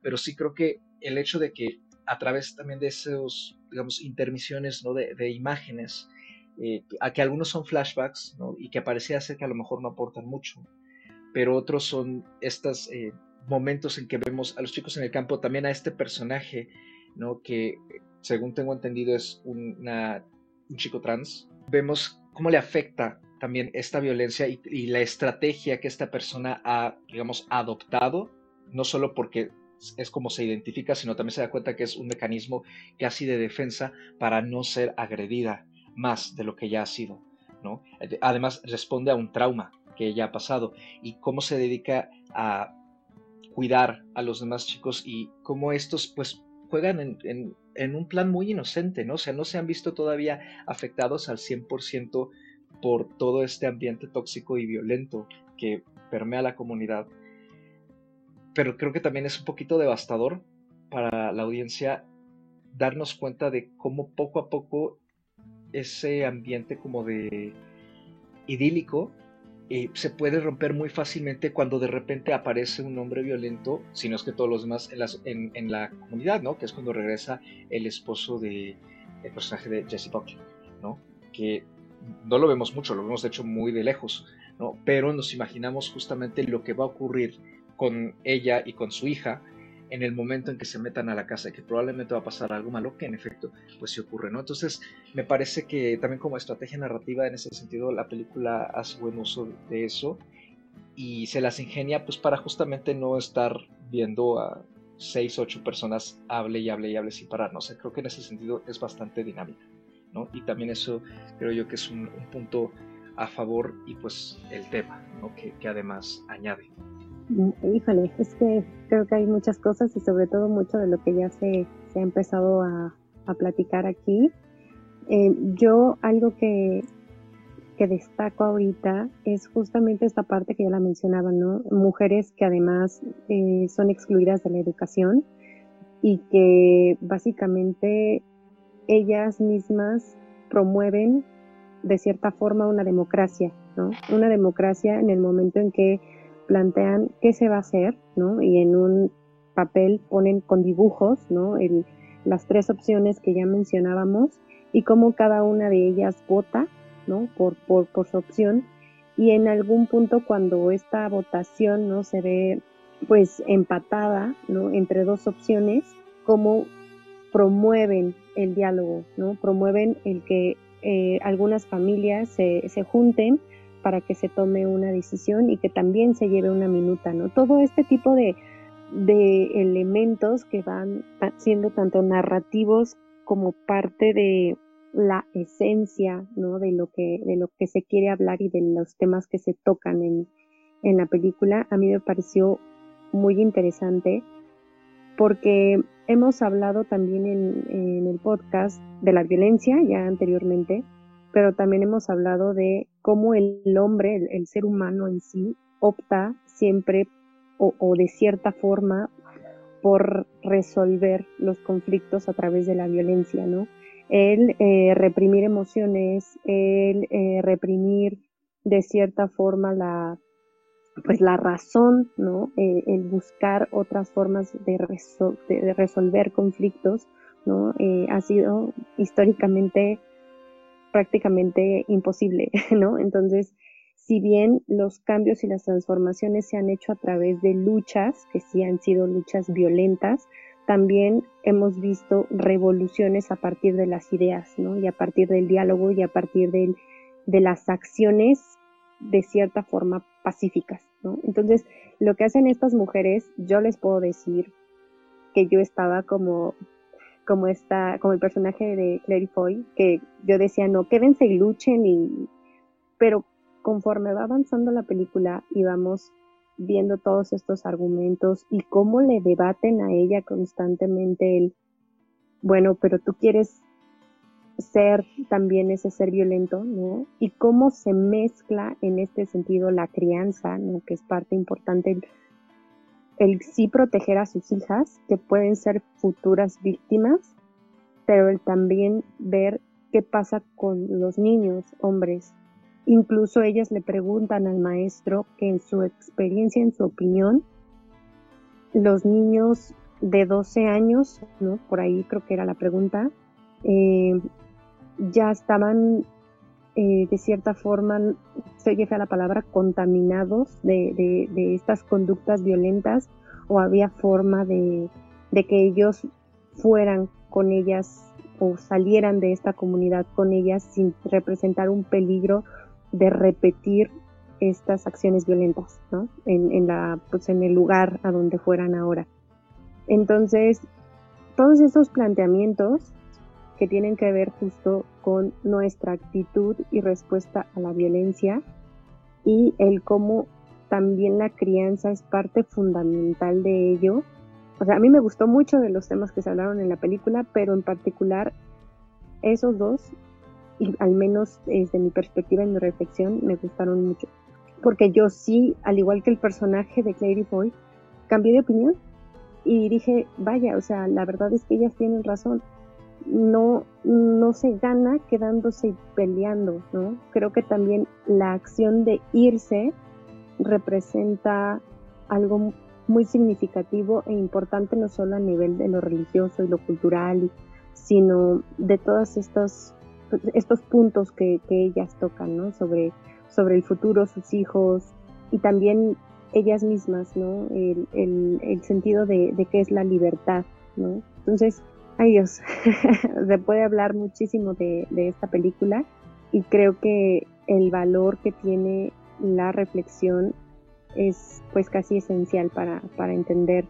Pero sí creo que el hecho de que a través también de esos, digamos, intermisiones, ¿no? De, imágenes, eh, a que algunos son flashbacks, ¿no? Y que parecía ser que a lo mejor no aportan mucho, pero otros son estos eh, momentos en que vemos a los chicos en el campo, también a este personaje, ¿no? Que según tengo entendido es una, un chico trans. Vemos cómo le afecta también esta violencia y, la estrategia que esta persona ha, digamos, adoptado, no solo porque es como se identifica, sino también se da cuenta que es un mecanismo casi de defensa para no ser agredida más de lo que ya ha sido, ¿no? Además, responde a un trauma que ya ha pasado y cómo se dedica a cuidar a los demás chicos y cómo estos, pues, juegan en, en un plan muy inocente, ¿no? O sea, no se han visto todavía afectados al 100% por todo este ambiente tóxico y violento que permea la comunidad. Pero creo que también es un poquito devastador para la audiencia darnos cuenta de cómo poco a poco ese ambiente como de idílico eh, se puede romper muy fácilmente cuando de repente aparece un hombre violento, si no es que todos los demás en, la comunidad, ¿no? Que es cuando regresa el esposo de el personaje de Jesse Buckley, ¿no? Que no lo vemos mucho, lo vemos de hecho muy de lejos, ¿no? Pero nos imaginamos justamente lo que va a ocurrir con ella y con su hija en el momento en que se metan a la casa, que probablemente va a pasar algo malo, que en efecto, pues sí ocurre, ¿no? Entonces, me parece que también como estrategia narrativa, en ese sentido, la película hace buen uso de eso y se las ingenia, pues para justamente no estar viendo a seis, ocho personas hable y hable y hable sin parar, ¿no? O sea, creo que en ese sentido es bastante dinámica, ¿no? Y también eso creo yo que es un, punto a favor y pues el tema, ¿no? Que, que además añade. Híjole, es que creo que hay muchas cosas y sobre todo mucho de lo que ya se, ha empezado a, platicar aquí. Eh, yo algo que, que destaco ahorita es justamente esta parte que ya la mencionaba, ¿no? Mujeres que además eh, son excluidas de la educación y que básicamente ellas mismas promueven de cierta forma una democracia, ¿no? Una democracia en el momento en que plantean qué se va a hacer, ¿no? Y en un papel ponen con dibujos, ¿no? El, las tres opciones que ya mencionábamos y cómo cada una de ellas vota, ¿no? Por, por, por su opción. Y en algún punto cuando esta votación, ¿no? Se ve pues empatada, ¿no? Entre dos opciones, cómo promueven el diálogo, ¿no? Promueven el que eh, algunas familias se, se junten para que se tome una decisión y que también se lleve una minuta, ¿no? Todo este tipo de, elementos que van siendo tanto narrativos como parte de la esencia, ¿no? De lo que, de lo que se quiere hablar y de los temas que se tocan en, en la película, a mí me pareció muy interesante porque hemos hablado también en, en el podcast de la violencia ya anteriormente, pero también hemos hablado de cómo el hombre, el, ser humano en sí, opta siempre o, de cierta forma por resolver los conflictos a través de la violencia, ¿no? El eh, reprimir emociones, el eh, reprimir de cierta forma la, pues la razón, ¿no? Eh, el buscar otras formas de, de resolver conflictos, ¿no? ha sido históricamente prácticamente imposible, ¿no? Entonces, si bien los cambios y las transformaciones se han hecho a través de luchas, que sí han sido luchas violentas, también hemos visto revoluciones a partir de las ideas, ¿no? Y a partir del diálogo y a partir de las acciones de cierta forma pacíficas, ¿no? Entonces, lo que hacen estas mujeres, yo les puedo decir que yo estaba como como esta, como el personaje de Clary Foy, que yo decía, no, quédense y luchen, y, pero conforme va avanzando la película y vamos viendo todos estos argumentos y cómo le debaten a ella constantemente el, bueno, pero tú quieres ser también ese ser violento, ¿no? Y cómo se mezcla en este sentido la crianza, ¿no? Que es parte importante el sí proteger a sus hijas, que pueden ser futuras víctimas, pero el también ver qué pasa con los niños, hombres. Incluso ellas le preguntan al maestro que en su experiencia, en su opinión, los niños de 12 años, ¿no? por ahí creo que era la pregunta, eh, ya estaban eh, de cierta forma, se a la palabra, contaminados de, estas conductas violentas o había forma de, que ellos fueran con ellas o salieran de esta comunidad con ellas sin representar un peligro de repetir estas acciones violentas, ¿no? En, en, la, pues en el lugar a donde fueran ahora. Entonces, todos esos planteamientos que tienen que ver justo con nuestra actitud y respuesta a la violencia y el cómo también la crianza es parte fundamental de ello. O sea, a mí me gustó mucho de los temas que se hablaron en la película, pero en particular esos dos, y al menos desde mi perspectiva y mi reflexión, me gustaron mucho. Porque yo sí, al igual que el personaje de Clary Boy, cambié de opinión y dije, vaya, o sea, la verdad es que ellas tienen razón no, no se gana quedándose y peleando, ¿no? Creo que también la acción de irse representa algo muy significativo e importante no solo a nivel de lo religioso y lo cultural, sino de todos estos, estos puntos que, que ellas tocan, ¿no? Sobre, sobre el futuro, sus hijos y también ellas mismas, ¿no? El, el, sentido de, de, qué es la libertad, ¿no? Entonces, ay Dios, se puede hablar muchísimo de, de esta película y creo que el valor que tiene la reflexión es pues casi esencial para, para entender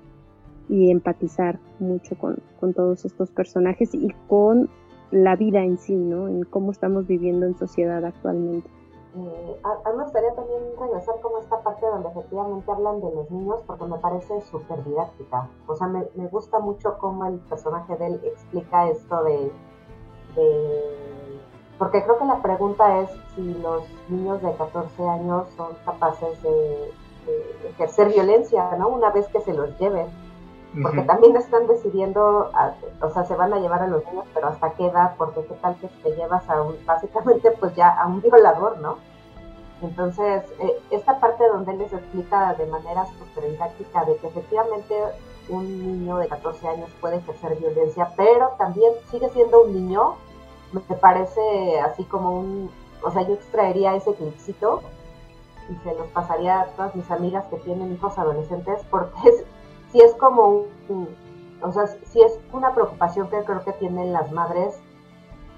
y empatizar mucho con, con, todos estos personajes y con la vida en sí, ¿no? En cómo estamos viviendo en sociedad actualmente. Eh, a, mí me gustaría también regresar como esta parte donde efectivamente hablan de los niños porque me parece súper didáctica. O sea, me, gusta mucho cómo el personaje de él explica esto de, de... Porque creo que la pregunta es si los niños de 14 años son capaces de, de ejercer violencia, ¿no? Una vez que se los lleven porque también están decidiendo, o sea, se van a llevar a los niños, pero hasta qué edad, porque qué tal que te llevas a un, básicamente pues ya a un violador, ¿no? Entonces, eh, esta parte donde él les explica de manera súper didáctica de que efectivamente un niño de 14 años puede ejercer violencia, pero también sigue siendo un niño, me parece así como un, o sea, yo extraería ese clipcito y se los pasaría a todas mis amigas que tienen hijos adolescentes, porque es, si es como un, o sea, si es una preocupación que creo que tienen las madres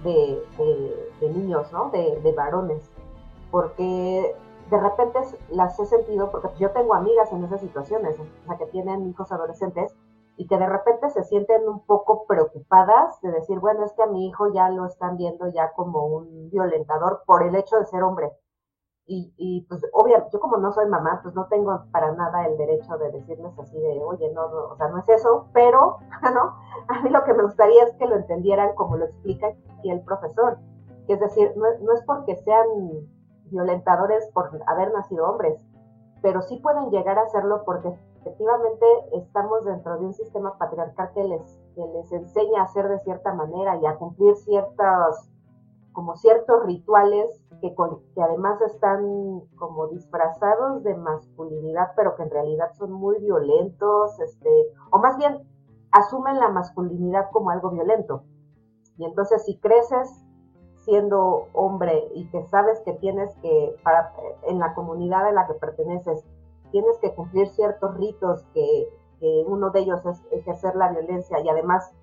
de, niños, ¿no? De, varones, porque de repente las he sentido, porque yo tengo amigas en esas situaciones, o sea, que tienen hijos adolescentes y que de repente se sienten un poco preocupadas de decir, bueno, es que a mi hijo ya lo están viendo ya como un violentador por el hecho de ser hombre. Y, y pues obviamente, yo como no soy mamá, pues no tengo para nada el derecho de decirles así de, oye, no, o sea, no es eso, pero, ¿no? A mí lo que me gustaría es que lo entendieran como lo explica aquí el profesor. Es decir, no, no es porque sean violentadores por haber nacido hombres, pero sí pueden llegar a hacerlo porque efectivamente estamos dentro de un sistema patriarcal que les, que les enseña a hacer de cierta manera y a cumplir ciertos como ciertos rituales que, además están como disfrazados de masculinidad, pero que en realidad son muy violentos, este, o más bien asumen la masculinidad como algo violento. Y entonces si creces siendo hombre y que sabes que tienes que, en la comunidad a la que perteneces, tienes que cumplir ciertos ritos que uno de ellos es ejercer la violencia y además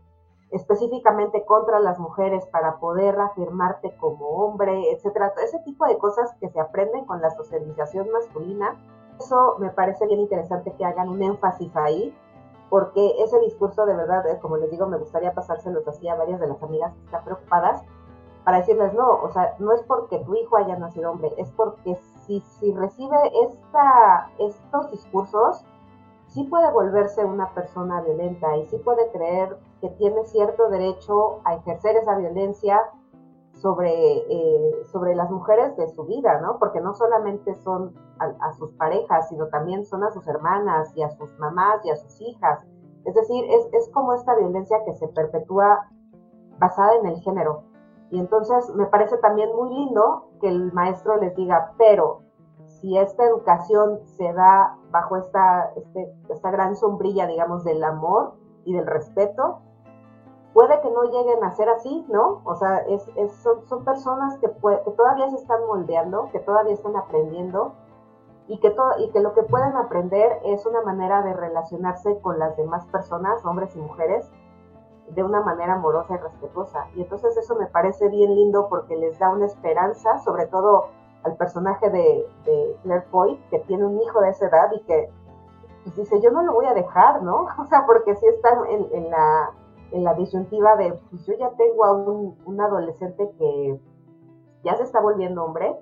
específicamente contra las mujeres para poder afirmarte como hombre, etcétera. Ese tipo de cosas que se aprenden con la socialización masculina. Eso me parece bien interesante que hagan un énfasis ahí, porque ese discurso de verdad, eh, como les digo, me gustaría pasárselos así a varias de las amigas que están preocupadas, para decirles, no, o sea, no es porque tu hijo haya nacido hombre, es porque si, si recibe estos discursos, sí puede volverse una persona violenta y sí puede creer que tiene cierto derecho a ejercer esa violencia sobre, eh, sobre las mujeres de su vida, ¿no? Porque no solamente son a, sus parejas, sino también son a sus hermanas y a sus mamás y a sus hijas. Es decir, es, es como esta violencia que se perpetúa basada en el género. Y entonces me parece también muy lindo que el maestro les diga, pero si esta educación se da bajo esta, este, esta gran sombrilla, digamos, del amor y del respeto, puede que no lleguen a ser así, ¿no? O sea, es, son, son, personas que, todavía se están moldeando, que todavía están aprendiendo y que, y que lo que pueden aprender es una manera de relacionarse con las demás personas, hombres y mujeres, de una manera amorosa y respetuosa. Y entonces eso me parece bien lindo porque les da una esperanza, sobre todo al personaje de, Claire Foy, que tiene un hijo de esa edad y que pues, dice, yo no lo voy a dejar, ¿no? O sea, porque si está en, la, en la disyuntiva de, pues yo ya tengo a un, un adolescente que ya se está volviendo hombre,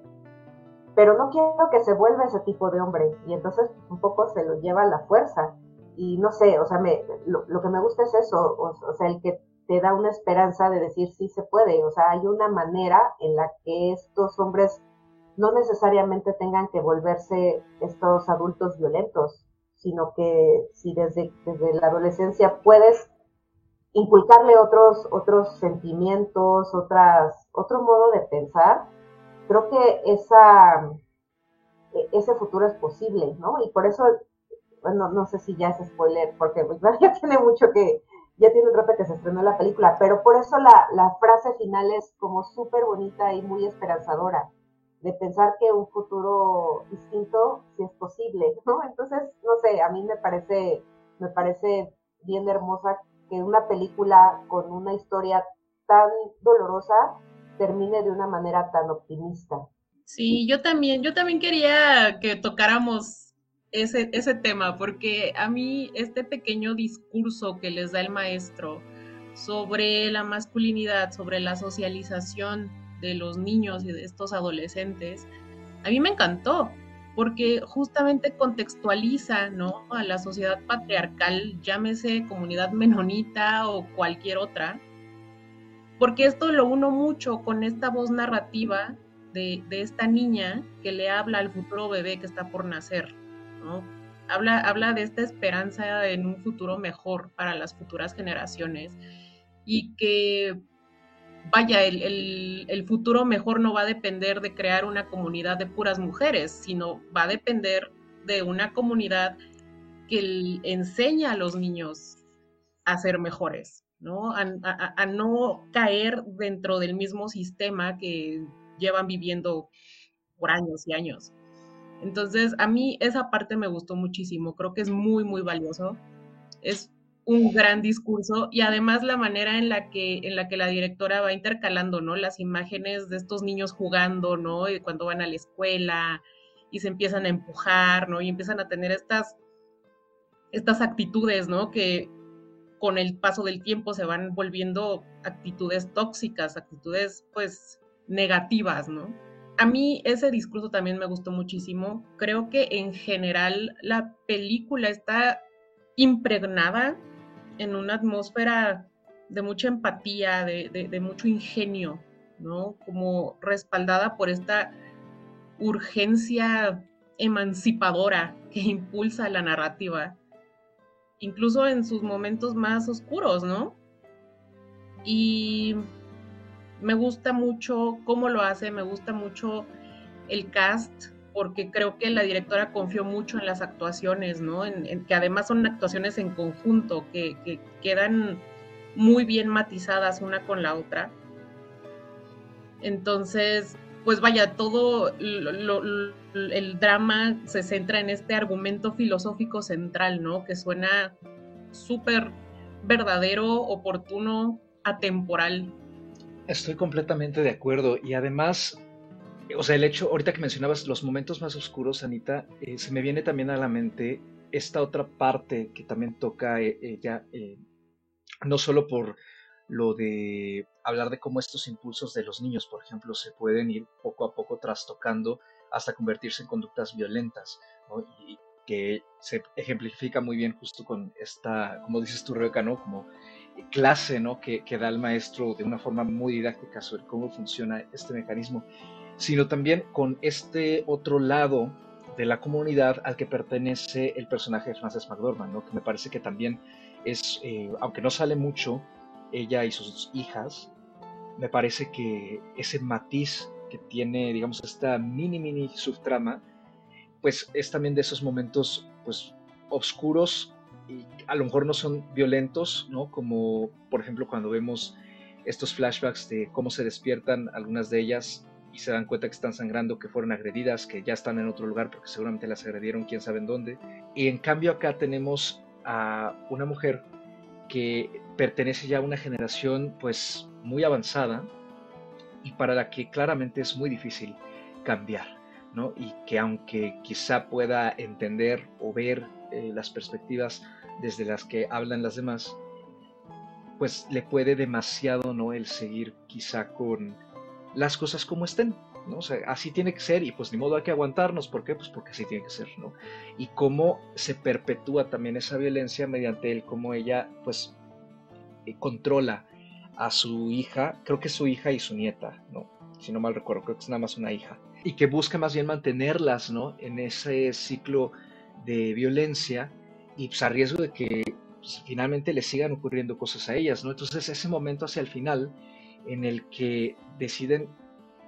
pero no quiero que se vuelva ese tipo de hombre. Y entonces un poco se lo lleva a la fuerza. Y no sé, o sea, me, lo, lo que me gusta es eso, o, o, sea, el que te da una esperanza de decir sí se puede. O sea, hay una manera en la que estos hombres no necesariamente tengan que volverse estos adultos violentos, sino que si desde, desde la adolescencia puedes inculcarle otros, otros sentimientos, otras, otro modo de pensar, creo que esa, e, ese futuro es posible, ¿no? Y por eso, bueno, no sé si ya es spoiler, porque pues, ya tiene mucho que, ya tiene un rato que se estrenó la película, pero por eso la, la frase final es como súper bonita y muy esperanzadora de pensar que un futuro distinto sí es posible, ¿no? Entonces, no sé, a mí me parece, me parece bien hermosa que una película con una historia tan dolorosa termine de una manera tan optimista. Sí, yo también, yo también quería que tocáramos ese, ese tema, porque a mí este pequeño discurso que les da el maestro sobre la masculinidad, sobre la socialización de los niños y de estos adolescentes, a mí me encantó, porque justamente contextualiza ¿no? a la sociedad patriarcal, llámese comunidad menonita o cualquier otra, porque esto lo uno mucho con esta voz narrativa de, esta niña que le habla al futuro bebé que está por nacer, ¿no? Habla, habla de esta esperanza en un futuro mejor para las futuras generaciones y que, vaya, el, futuro mejor no va a depender de crear una comunidad de puras mujeres, sino va a depender de una comunidad que enseña a los niños a ser mejores, ¿no? A, no caer dentro del mismo sistema que llevan viviendo por años y años. Entonces, a mí esa parte me gustó muchísimo, creo que es muy, muy valioso. Es un gran discurso y además la manera en la que en la que la directora va intercalando, ¿no? Las imágenes de estos niños jugando, ¿no? Y cuando van a la escuela y se empiezan a empujar, ¿no? Y empiezan a tener estas estas actitudes, ¿no? Que con el paso del tiempo se van volviendo actitudes tóxicas, actitudes pues negativas, ¿no? A mí ese discurso también me gustó muchísimo. Creo que en general la película está impregnada en una atmósfera de mucha empatía, de, mucho ingenio, ¿no? Como respaldada por esta urgencia emancipadora que impulsa la narrativa incluso en sus momentos más oscuros, ¿no? Y me gusta mucho cómo lo hace, me gusta mucho el cast, porque creo que la directora confió mucho en las actuaciones, ¿no? En, que además son actuaciones en conjunto, que, que, quedan muy bien matizadas una con la otra. Entonces, pues vaya, todo el drama se centra en este argumento filosófico central, ¿no? Que suena súper verdadero, oportuno, atemporal. Estoy completamente de acuerdo y además, o sea, el hecho, ahorita que mencionabas los momentos más oscuros, Anita, eh, se me viene también a la mente esta otra parte que también toca eh, ella, eh, no solo por lo de hablar de cómo estos impulsos de los niños, por ejemplo, se pueden ir poco a poco trastocando hasta convertirse en conductas violentas, y que se ejemplifica muy bien justo con esta, como dices tú, Rebeca, ¿no? Como clase ¿no? Que, que, da el maestro de una forma muy didáctica sobre cómo funciona este mecanismo, sino también con este otro lado de la comunidad al que pertenece el personaje de Frances McDormand, ¿no? que me parece que también es, eh, aunque no sale mucho, ella y sus hijas, me parece que ese matiz que tiene, digamos, esta mini, mini subtrama, pues es también de esos momentos, pues, oscuros y a lo mejor no son violentos, ¿no? Como, por ejemplo, cuando vemos estos flashbacks de cómo se despiertan algunas de ellas y se dan cuenta que están sangrando, que fueron agredidas, que ya están en otro lugar porque seguramente las agredieron quién sabe en dónde. Y en cambio acá tenemos a una mujer que pertenece ya a una generación pues muy avanzada y para la que claramente es muy difícil cambiar, ¿no? Y que aunque quizá pueda entender o ver eh, las perspectivas desde las que hablan las demás, pues le puede demasiado, ¿no? El seguir quizá con las cosas como estén, ¿no? Así tiene que ser y pues ni modo hay que aguantarnos, ¿por qué? Pues porque así tiene que ser, ¿no? Y cómo se perpetúa también esa violencia mediante él, cómo ella pues eh, controla a su hija, creo que es su hija y su nieta, ¿no? Si no mal recuerdo, creo que es nada más una hija. Y que busca más bien mantenerlas, ¿no? En ese ciclo de violencia y pues, a riesgo de que pues, finalmente le sigan ocurriendo cosas a ellas, ¿no? Entonces ese momento hacia el final en el que deciden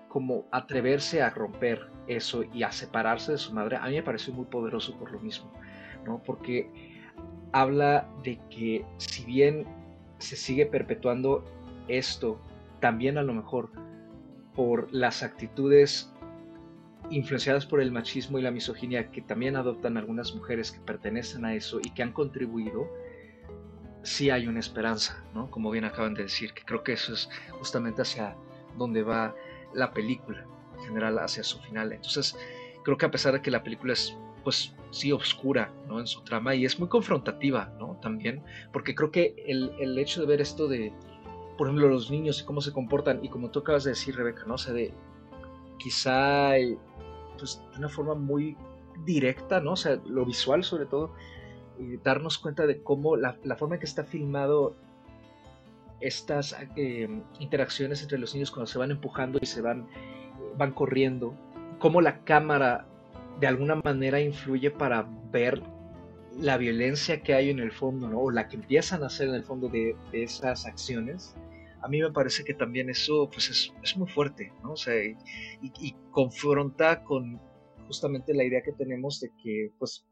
como atreverse a romper eso y a separarse de su madre, a mí me pareció muy poderoso por lo mismo, ¿no? Porque habla de que si bien se sigue perpetuando esto, también a lo mejor por las actitudes influenciadas por el machismo y la misoginia que también adoptan algunas mujeres que pertenecen a eso y que han contribuido, sí hay una esperanza, ¿no? Como bien acaban de decir, que creo que eso es justamente hacia donde va la película, en general hacia su final. Entonces, creo que a pesar de que la película es, pues, sí oscura, ¿no? En su trama y es muy confrontativa, ¿no? También, porque creo que el, el hecho de ver esto de, por ejemplo, los niños y cómo se comportan, y como tú acabas de decir, Rebeca, ¿no? O sea, de quizá pues, de una forma muy directa, ¿no? O sea, lo visual sobre todo, y darnos cuenta de cómo la, forma en que está filmado estas eh, interacciones entre los niños cuando se van empujando y se van, van corriendo, cómo la cámara de alguna manera influye para ver la violencia que hay en el fondo, ¿no? o la que empiezan a hacer en el fondo de, esas acciones, a mí me parece que también eso pues es, es muy fuerte, ¿no? O sea, y, confronta con justamente la idea que tenemos de que pues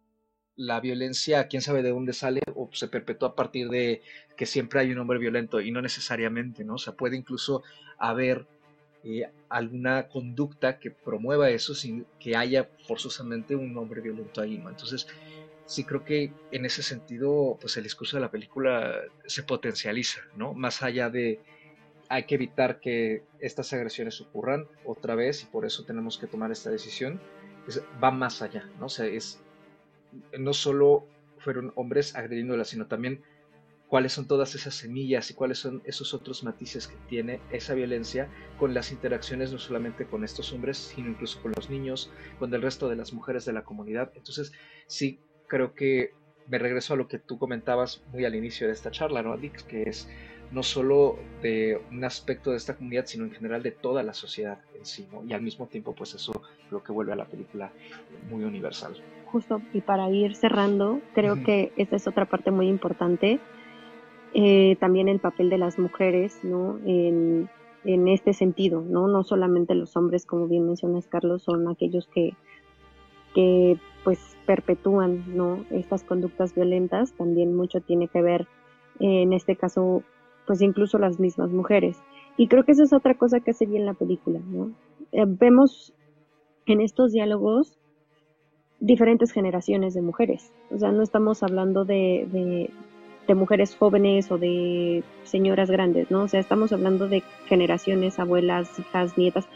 la violencia, quién sabe de dónde sale o se perpetúa a partir de que siempre hay un hombre violento y no necesariamente, ¿no? O sea, puede incluso haber eh, alguna conducta que promueva eso sin que haya forzosamente un hombre violento ahí, ¿no? Entonces, sí creo que en ese sentido, pues el discurso de la película se potencializa, ¿no? Más allá de hay que evitar que estas agresiones ocurran otra vez y por eso tenemos que tomar esta decisión, va más allá, ¿no? O sea, es, no solo fueron hombres agrediéndola, sino también cuáles son todas esas semillas y cuáles son esos otros matices que tiene esa violencia con las interacciones no solamente con estos hombres, sino incluso con los niños, con el resto de las mujeres de la comunidad. Entonces, sí, creo que me regreso a lo que tú comentabas muy al inicio de esta charla, ¿no, Dix? Que es no solo de un aspecto de esta comunidad, sino en general de toda la sociedad en sí, ¿no? Y al mismo tiempo, pues eso lo que vuelve a la película muy universal. Justo, y para ir cerrando, creo que esta es otra parte muy importante. Eh, también el papel de las mujeres, ¿no? En, en este sentido, ¿no? No solamente los hombres, como bien mencionas, Carlos, son aquellos que, que pues perpetúan, ¿no? Estas conductas violentas, también mucho tiene que ver, en este caso, pues incluso las mismas mujeres. Y creo que esa es otra cosa que hace bien la película, ¿no? Eh, vemos en estos diálogos diferentes generaciones de mujeres. O sea, no estamos hablando de, de, mujeres jóvenes o de señoras grandes, ¿no? O sea, estamos hablando de generaciones, abuelas, hijas, nietas.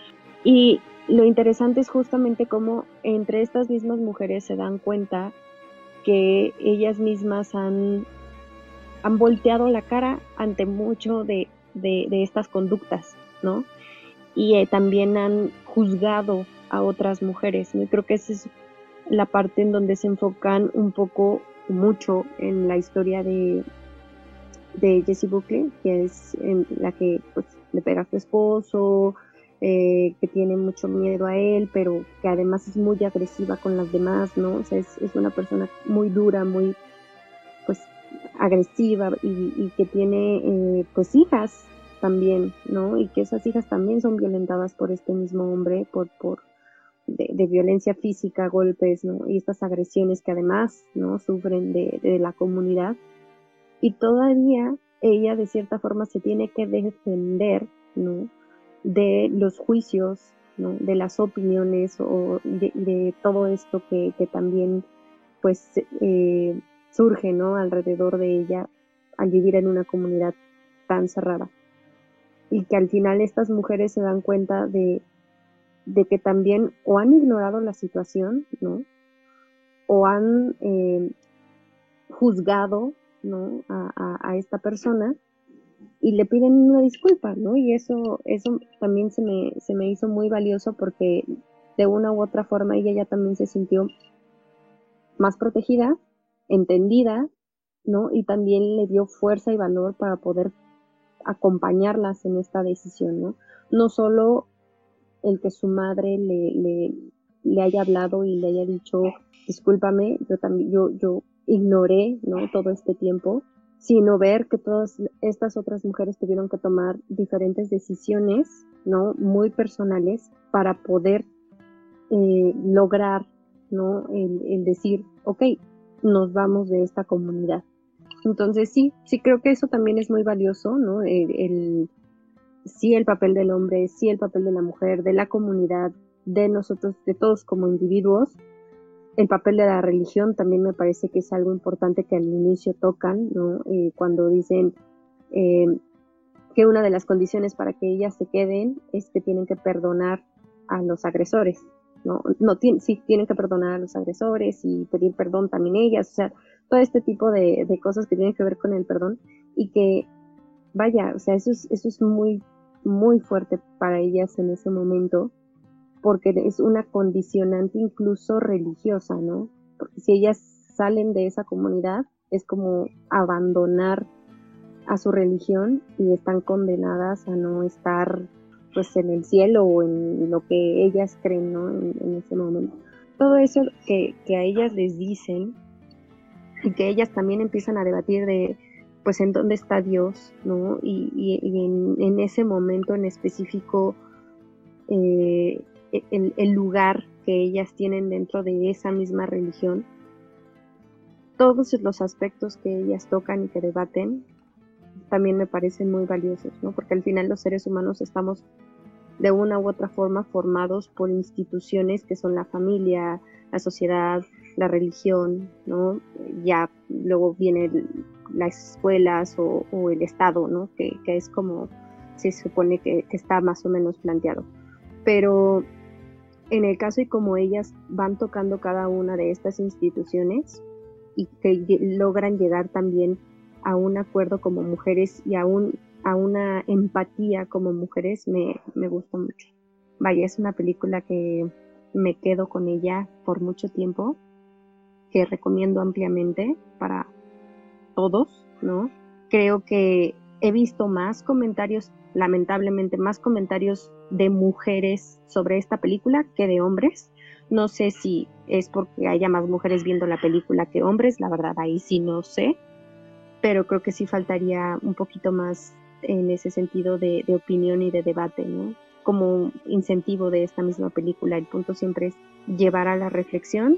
Y lo interesante es justamente cómo entre estas mismas mujeres se dan cuenta que ellas mismas han volteado la cara ante mucho de, estas conductas, ¿no? Y eh, también han juzgado a otras mujeres, ¿no? Y creo que esa es la parte en donde se enfocan un poco, mucho en la historia de, de Jessie Buckley, que es en la que pues, le pega a su esposo, eh, que tiene mucho miedo a él, pero que además es muy agresiva con las demás, ¿no? O sea, es, es una persona muy dura, muy, pues, agresiva y, que tiene eh, pues hijas también, ¿no? Y que esas hijas también son violentadas por este mismo hombre, por, por de, violencia física, golpes, ¿no? Y estas agresiones que además, ¿no? Sufren de, la comunidad. Y todavía ella de cierta forma se tiene que defender, ¿no? De los juicios, ¿no? De las opiniones o de, todo esto que, que también, pues, eh, surge, ¿no? Alrededor de ella al vivir en una comunidad tan cerrada. Y que al final estas mujeres se dan cuenta de, de que también o han ignorado la situación, ¿no? O han eh, juzgado, ¿no? A, a, esta persona y le piden una disculpa, ¿no? Y eso, eso también se me, se me hizo muy valioso porque de una u otra forma ella ya también se sintió más protegida entendida, ¿no? Y también le dio fuerza y valor para poder acompañarlas en esta decisión, ¿no? No solo el que su madre le, le, le haya hablado y le haya dicho, discúlpame, yo también, yo, yo ignoré, ¿no? Todo este tiempo, sino ver que todas estas otras mujeres tuvieron que tomar diferentes decisiones, ¿no? Muy personales para poder eh, lograr, ¿no? El, decir, ok, nos vamos de esta comunidad. Entonces sí, sí creo que eso también es muy valioso, ¿no? El, sí el papel del hombre, sí el papel de la mujer, de la comunidad, de nosotros, de todos como individuos. El papel de la religión también me parece que es algo importante que al inicio tocan, ¿no? Eh, cuando dicen eh, que una de las condiciones para que ellas se queden es que tienen que perdonar a los agresores, ¿no? no sí, tienen que perdonar a los agresores y pedir perdón también ellas, o sea, todo este tipo de, de cosas que tienen que ver con el perdón y que, vaya, o sea, eso es, eso es muy, muy fuerte para ellas en ese momento porque es una condicionante incluso religiosa, ¿no? Porque si ellas salen de esa comunidad, es como abandonar a su religión y están condenadas a no estar pues en el cielo o en lo que ellas creen, ¿no? En, ese momento. Todo eso que, a ellas les dicen y que ellas también empiezan a debatir de pues en dónde está Dios, ¿no? Y, en, ese momento en específico eh, el, lugar que ellas tienen dentro de esa misma religión, todos los aspectos que ellas tocan y que debaten también me parecen muy valiosos, ¿no? Porque al final los seres humanos estamos de una u otra forma formados por instituciones que son la familia, la sociedad, la religión, ¿no? Ya luego vienen las escuelas o, el Estado, ¿no? Que, es como se supone que, que, está más o menos planteado. Pero en el caso y como ellas van tocando cada una de estas instituciones y que logran llegar también a un acuerdo como mujeres y a, un, a una empatía como mujeres, me, me gusta mucho. Vaya, es una película que me quedo con ella por mucho tiempo, que recomiendo ampliamente para todos, ¿no? Creo que he visto más comentarios, lamentablemente más comentarios de mujeres sobre esta película que de hombres. No sé si es porque haya más mujeres viendo la película que hombres, la verdad ahí sí no sé, pero creo que sí faltaría un poquito más en ese sentido de, opinión y de debate, ¿no? Como incentivo de esta misma película. El punto siempre es llevar a la reflexión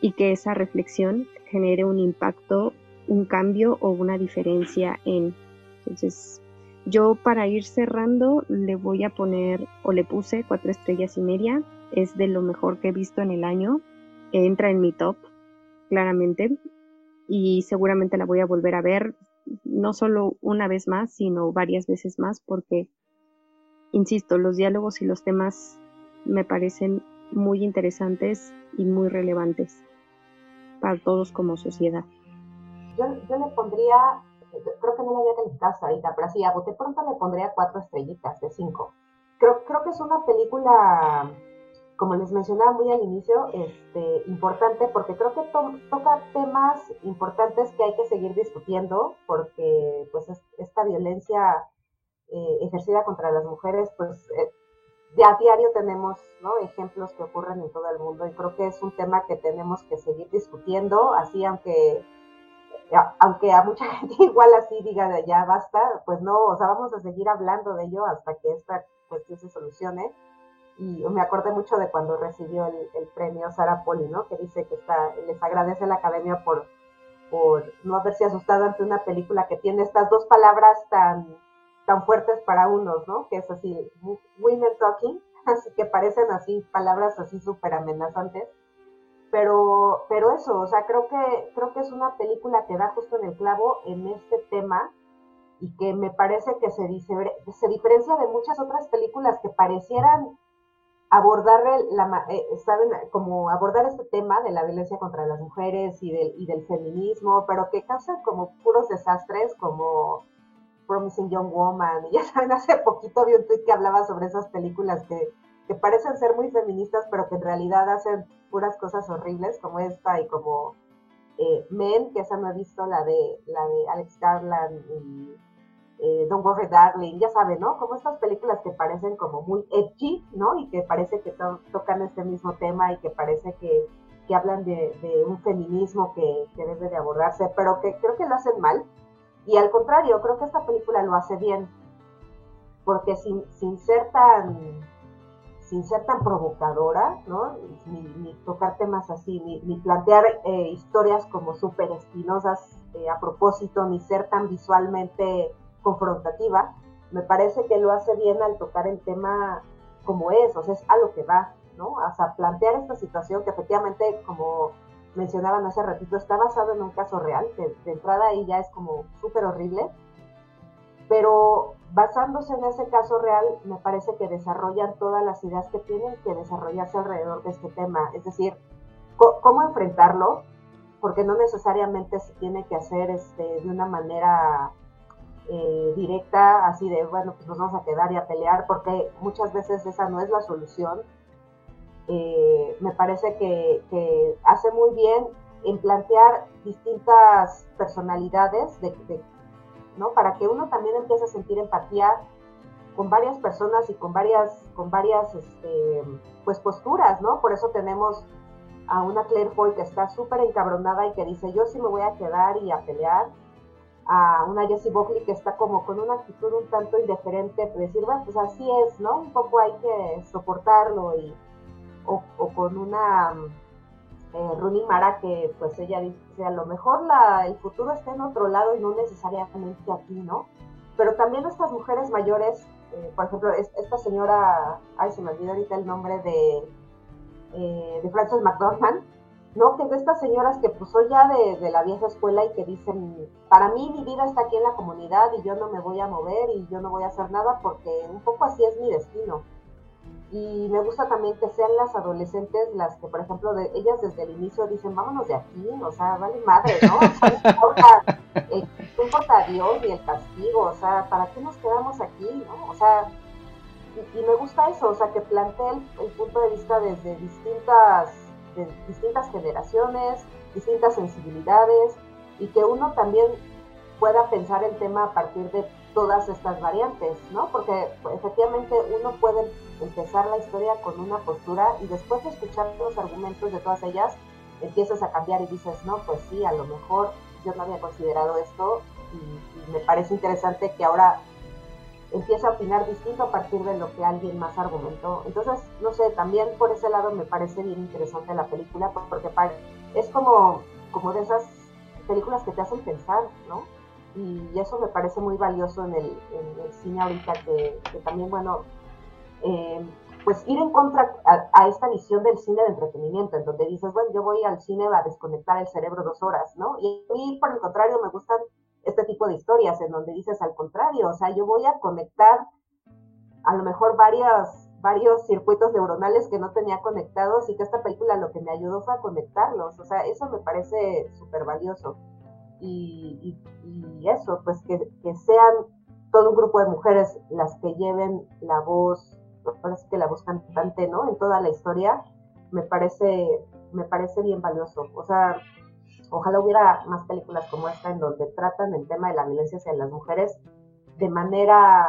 y que esa reflexión genere un impacto, un cambio o una diferencia en. Entonces, yo para ir cerrando le voy a poner, o le puse cuatro estrellas y media. Es de lo mejor que he visto en el año. Entra en mi top, claramente. Y seguramente la voy a volver a ver, no solo una vez más, sino varias veces más, porque, insisto, los diálogos y los temas me parecen muy interesantes y muy relevantes para todos como sociedad. Yo, yo le pondría creo que no le había calificado hasta ahorita, pero así a bote pronto le pondría cuatro estrellitas de cinco. Creo, creo que es una película, como les mencionaba muy al inicio, este, importante porque creo que toca temas importantes que hay que seguir discutiendo porque pues esta violencia eh, ejercida contra las mujeres, pues eh, de a diario tenemos ¿no? ejemplos que ocurren en todo el mundo y creo que es un tema que tenemos que seguir discutiendo, así aunque aunque a mucha gente igual así diga de ya basta, pues no, o sea, vamos a seguir hablando de ello hasta que esta cuestión se solucione. Y me acordé mucho de cuando recibió el, premio Sara Poli, ¿no? Que dice que está, les agradece a la academia por, por no haberse asustado ante una película que tiene estas dos palabras tan, tan fuertes para unos, ¿no? Que es así, women talking, así que parecen así palabras así súper amenazantes pero, pero eso, o sea, creo que, creo que es una película que da justo en el clavo en este tema y que me parece que se, se diferencia de muchas otras películas que parecieran abordar la, eh, saben como abordar este tema de la violencia contra las mujeres y del, y del feminismo, pero que causan como puros desastres como Promising Young Woman, y ya saben, hace poquito vi un tweet que hablaba sobre esas películas que que parecen ser muy feministas, pero que en realidad hacen puras cosas horribles, como esta y como eh, Men, que esa no he visto, la de, la de Alex Garland y eh, Don't Worry Darling, ya saben, ¿no? Como estas películas que parecen como muy edgy, ¿no? Y que parece que tocan este mismo tema y que parece que, que hablan de, de, un feminismo que, que debe de abordarse, pero que creo que lo hacen mal. Y al contrario, creo que esta película lo hace bien, porque sin, sin ser tan sin ser tan provocadora, ¿no? Ni, tocar temas así, ni, plantear eh, historias como súper espinosas eh, a propósito, ni ser tan visualmente confrontativa, me parece que lo hace bien al tocar el tema como es, o sea, es a lo que va, ¿no? O sea, plantear esta situación que efectivamente, como mencionaban hace ratito, está basado en un caso real, que de entrada ahí ya es como súper horrible, pero basándose en ese caso real, me parece que desarrollan todas las ideas que tienen que desarrollarse alrededor de este tema, es decir, cómo enfrentarlo, porque no necesariamente se tiene que hacer este, de una manera eh, directa, así de, bueno, pues nos vamos a quedar y a pelear, porque muchas veces esa no es la solución. Eh, me parece que, hace muy bien en plantear distintas personalidades de, ¿no? para que uno también empiece a sentir empatía con varias personas y con varias, con varias este, pues posturas, ¿no? Por eso tenemos a una Claire Foy que está súper encabronada y que dice, yo sí me voy a quedar y a pelear, a una Jessie Buckley que está como con una actitud un tanto indiferente, de decir, bueno, pues así es, ¿no? Un poco hay que soportarlo y, o, con una eh, Rooney Mara que pues ella dice, a lo mejor la, el futuro está en otro lado y no necesariamente aquí, ¿no? Pero también estas mujeres mayores, eh, por ejemplo, esta señora, ay, se me olvidó ahorita el nombre de, eh, de Frances McDormand, ¿no? Que de estas señoras que pues soy ya de, la vieja escuela y que dicen, para mí mi vida está aquí en la comunidad y yo no me voy a mover y yo no voy a hacer nada porque un poco así es mi destino. Y me gusta también que sean las adolescentes las que, por ejemplo, de, ellas desde el inicio dicen, vámonos de aquí, o sea, vale madre, ¿no? O sea, no importa, eh, Dios ni el castigo, o sea, ¿para qué nos quedamos aquí, no? O sea, y, me gusta eso, o sea, que plantee el punto de vista desde distintas de distintas generaciones, distintas sensibilidades y que uno también pueda pensar el tema a partir de todas estas variantes, ¿no? Porque efectivamente uno puede empezar la historia con una postura y después de escuchar los argumentos de todas ellas, empiezas a cambiar y dices, no, pues sí, a lo mejor yo no había considerado esto y, me parece interesante que ahora empieza a opinar distinto a partir de lo que alguien más argumentó. Entonces, no sé, también por ese lado me parece bien interesante la película, porque es como, como de esas películas que te hacen pensar, ¿no? Y eso me parece muy valioso en el, cine ahorita, que, también, bueno, eh, pues ir en contra a, esta visión del cine de entretenimiento, en donde dices, bueno, yo voy al cine a desconectar el cerebro dos horas, ¿no? Y a por el contrario, me gustan este tipo de historias en donde dices al contrario, o sea, yo voy a conectar a lo mejor varios, varios circuitos neuronales que no tenía conectados y que esta película lo que me ayudó fue a conectarlos, o sea, eso me parece súper valioso. Y, eso, pues que, sean todo un grupo de mujeres las que lleven la voz, parece que la voz cantante, ¿no? En toda la historia, me parece, me parece bien valioso. O sea, Ojalá hubiera más películas como esta en donde tratan el tema de la violencia hacia las mujeres de manera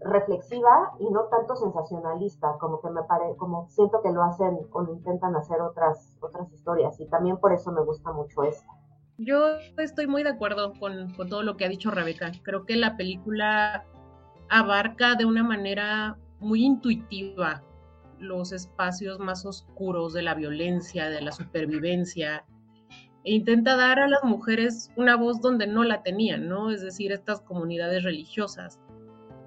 reflexiva y no tanto sensacionalista, como que me pare, como siento que lo hacen o lo intentan hacer otras otras historias y también por eso me gusta mucho esta. Yo estoy muy de acuerdo con, todo lo que ha dicho Rebeca. Creo que la película abarca de una manera muy intuitiva los espacios más oscuros de la violencia, de la supervivencia, e intenta dar a las mujeres una voz donde no la tenían, ¿no? Es decir, estas comunidades religiosas.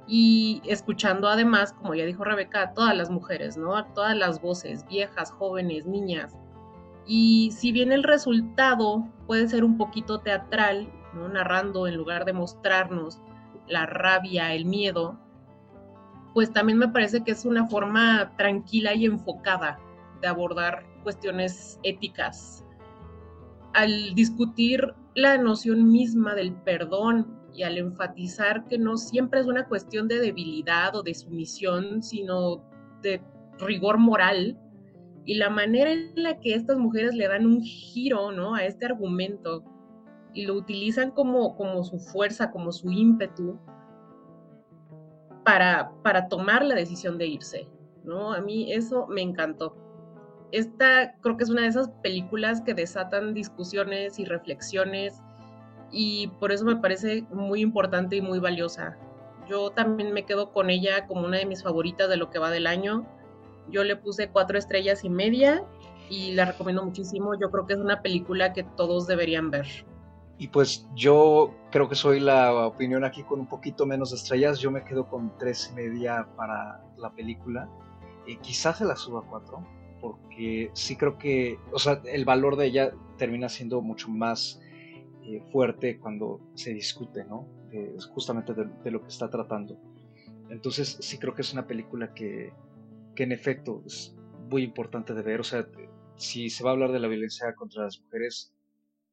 Y escuchando además, como ya dijo Rebeca, a todas las mujeres, ¿no? A todas las voces, viejas, jóvenes, niñas. Y si bien el resultado puede ser un poquito teatral, ¿no? narrando en lugar de mostrarnos la rabia, el miedo, pues también me parece que es una forma tranquila y enfocada de abordar cuestiones éticas al discutir la noción misma del perdón y al enfatizar que no siempre es una cuestión de debilidad o de sumisión, sino de rigor moral, y la manera en la que estas mujeres le dan un giro ¿no? a este argumento y lo utilizan como, como su fuerza, como su ímpetu para, para tomar la decisión de irse. ¿no? A mí eso me encantó esta creo que es una de esas películas que desatan discusiones y reflexiones y por eso me parece muy importante y muy valiosa. Yo también me quedo con ella como una de mis favoritas de lo que va del año. Yo le puse cuatro estrellas y media y la recomiendo muchísimo. Yo creo que es una película que todos deberían ver. Y pues yo creo que soy la opinión aquí con un poquito menos de estrellas. Yo me quedo con tres y media para la película. y quizás se la suba a cuatro porque sí creo que, o sea, el valor de ella termina siendo mucho más eh, fuerte cuando se discute, ¿no? justamente de, lo que está tratando. Entonces sí creo que es una película que, que en efecto es muy importante de ver, o sea, si se va a hablar de la violencia contra las mujeres,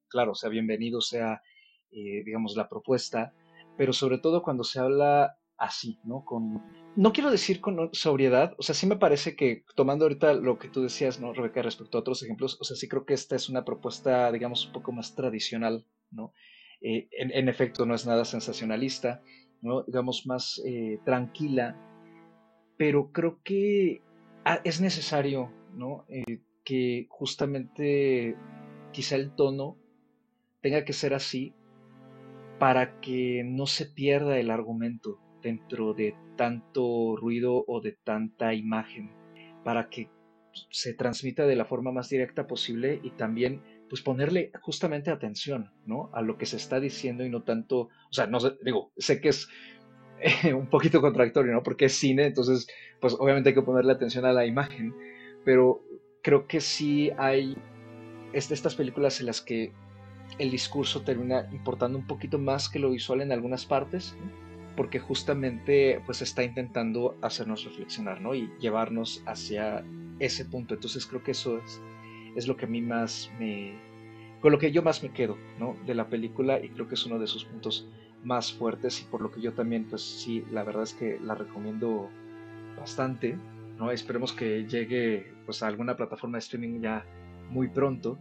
claro, sea bienvenido, sea, eh, digamos, la propuesta, pero sobre todo cuando se habla así, ¿no? Con, no quiero decir con sobriedad, o sea, sí me parece que tomando ahorita lo que tú decías, ¿no, Rebeca, respecto a otros ejemplos, o sea, sí creo que esta es una propuesta, digamos, un poco más tradicional, ¿no? Eh, en, efecto, no es nada sensacionalista, ¿no? Digamos, más eh, tranquila, pero creo que ah, es necesario, ¿no? que justamente quizá el tono tenga que ser así para que no se pierda el argumento dentro de tanto ruido o de tanta imagen, para que se transmita de la forma más directa posible y también pues ponerle justamente atención, ¿no? A lo que se está diciendo y no tanto, o sea, no sé, digo, sé que es un poquito contradictorio, ¿no? Porque es cine, entonces, pues obviamente hay que ponerle atención a la imagen, pero creo que sí hay estas películas en las que el discurso termina importando un poquito más que lo visual en algunas partes, porque justamente pues está intentando hacernos reflexionar, ¿no? Y llevarnos hacia ese punto. Entonces creo que eso es, es lo que a mí más me... con lo que yo más me quedo, ¿no? De la película y creo que es uno de sus puntos más fuertes y por lo que yo también pues sí, la verdad es que la recomiendo bastante Esperemos que llegue pues, a alguna plataforma de streaming ya muy pronto.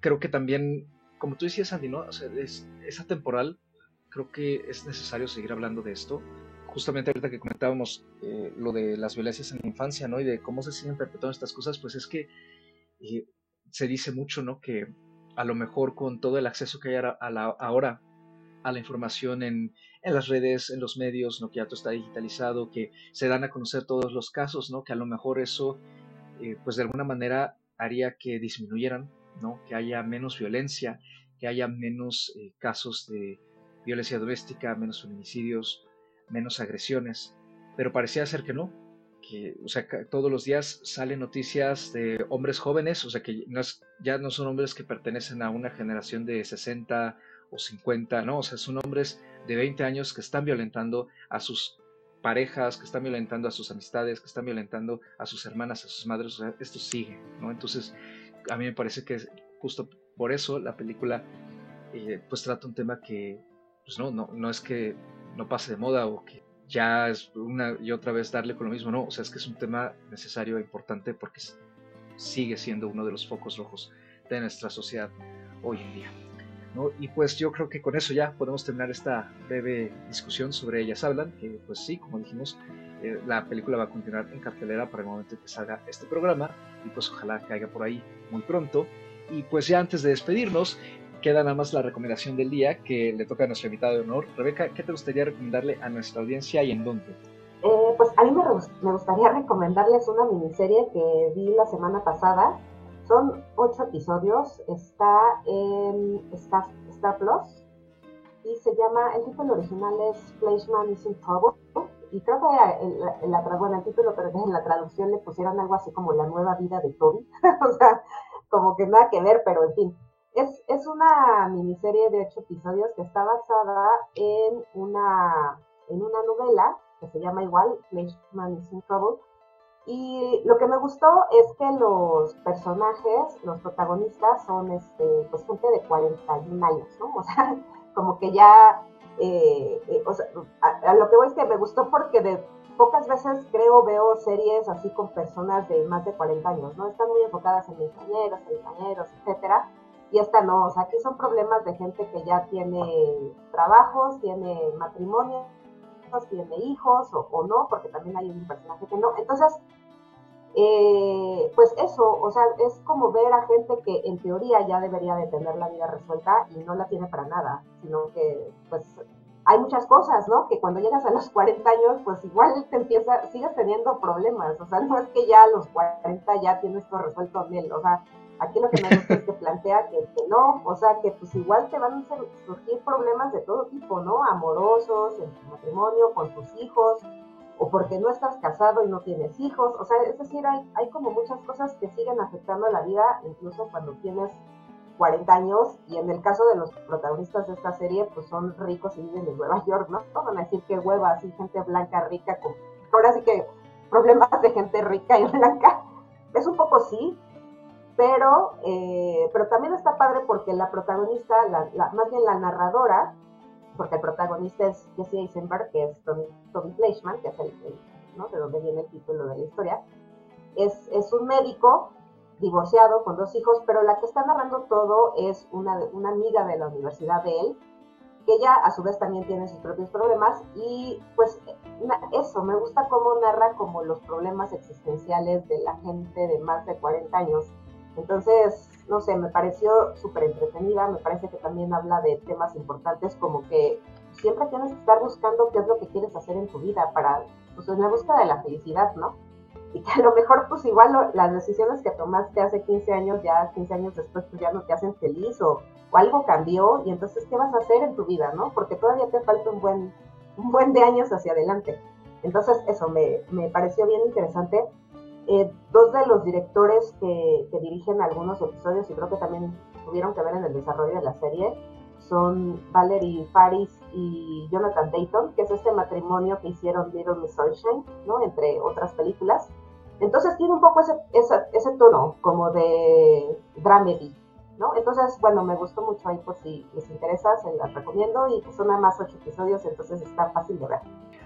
Creo que también, como tú decías, Andy, ¿no? esa temporal, creo que es necesario seguir hablando de esto. Justamente ahorita que comentábamos eh, lo de las violencias en la infancia, ¿no? Y de cómo se siguen perpetuando estas cosas, pues es que eh, se dice mucho, ¿no? Que a lo mejor con todo el acceso que hay ahora a la información en, en las redes, en los medios, ¿no? que ya todo está digitalizado, que se dan a conocer todos los casos, ¿no? que a lo mejor eso, eh, pues de alguna manera haría que disminuyeran, ¿no? que haya menos violencia, que haya menos eh, casos de violencia doméstica, menos feminicidios, menos agresiones, pero parecía ser que no, que, o sea, todos los días salen noticias de hombres jóvenes, o sea, que ya no son hombres que pertenecen a una generación de 60 o 50, ¿no? O sea, son hombres de 20 años que están violentando a sus parejas, que están violentando a sus amistades, que están violentando a sus hermanas, a sus madres, o sea, esto sigue, ¿no? Entonces, a mí me parece que justo por eso la película eh, pues trata un tema que, pues no, no, no es que no pase de moda o que ya es una y otra vez darle con lo mismo, no, o sea, es que es un tema necesario e importante porque sigue siendo uno de los focos rojos de nuestra sociedad hoy en día. Y pues yo creo que con eso ya podemos terminar esta breve discusión sobre Ellas Hablan, que pues sí, como dijimos, eh, la película va a continuar en cartelera para el momento en que salga este programa y pues ojalá caiga por ahí muy pronto. Y pues ya antes de despedirnos, queda nada más la recomendación del día que le toca a nuestro invitado de honor. Rebeca, ¿qué te gustaría recomendarle a nuestra audiencia y en dónde? Eh, pues a mí me gustaría recomendarles una miniserie que vi la semana pasada son ocho episodios, está en Star, Plus y se llama, el título original es Fleshman is in Trouble y creo que en la, bueno, el título, pero en la traducción le pusieron algo así como La nueva vida de Toby, o sea, como que nada que ver, pero en fin. Es, es una miniserie de ocho episodios que está basada en una, en una novela que se llama igual, Fleshman is in Trouble, y lo que me gustó es que los personajes, los protagonistas, son este, pues gente de 41 años, ¿no? O sea, como que ya, eh, eh, o sea, a, lo que voy es que me gustó porque de pocas veces creo veo series así con personas de más de 40 años, ¿no? Están muy enfocadas en ingenieros, ingenieros, etcétera. Y esta no, o sea, aquí son problemas de gente que ya tiene trabajos, tiene matrimonio, tiene hijos o, no, porque también hay un personaje que no. Entonces, eh, pues eso, o sea, es como ver a gente que en teoría ya debería de tener la vida resuelta y no la tiene para nada, sino que pues hay muchas cosas, ¿no? Que cuando llegas a los 40 años, pues igual te empieza, sigues teniendo problemas, o sea, no es que ya a los 40 ya tienes todo resuelto bien, o sea, Aquí lo que me gusta es que plantea que, no, o sea, que pues igual te van a surgir problemas de todo tipo, ¿no? Amorosos, en tu matrimonio, con tus hijos, o porque no estás casado y no tienes hijos, o sea, es decir, hay, hay como muchas cosas que siguen afectando a la vida, incluso cuando tienes 40 años, y en el caso de los protagonistas de esta serie, pues son ricos y viven en Nueva York, ¿no? Van a decir que hueva, así gente blanca, rica, con, ahora sí que problemas de gente rica y blanca, es un poco sí, pero, eh, pero también está padre porque la protagonista, más bien la narradora, porque el protagonista es Jesse Eisenberg, que es Tommy, Tommy Fleischman, que es el, ¿no? de donde viene el título de la historia, es, es un médico divorciado con dos hijos, pero la que está narrando todo es una, una amiga de la universidad de él, que ella a su vez también tiene sus propios problemas y pues eso, me gusta cómo narra como los problemas existenciales de la gente de más de 40 años. Entonces, no sé, me pareció súper entretenida, me parece que también habla de temas importantes como que siempre tienes que estar buscando qué es lo que quieres hacer en tu vida para, pues en la búsqueda de la felicidad, ¿no? Y que a lo mejor pues igual las decisiones que tomaste hace 15 años, ya 15 años después pues ya no te hacen feliz o, o algo cambió y entonces qué vas a hacer en tu vida, ¿no? Porque todavía te falta un buen, un buen de años hacia adelante. Entonces eso me, me pareció bien interesante. Eh, dos de los directores que, dirigen algunos episodios y creo que también tuvieron que ver en el desarrollo de la serie son Valerie Faris y Jonathan Dayton, que es este matrimonio que hicieron Little Miss Sunshine, ¿no? entre otras películas. Entonces tiene un poco ese, tono como de dramedy, ¿no? Entonces, bueno, me gustó mucho ahí por si les interesa, se las recomiendo y son nada más ocho episodios, entonces está fácil de ver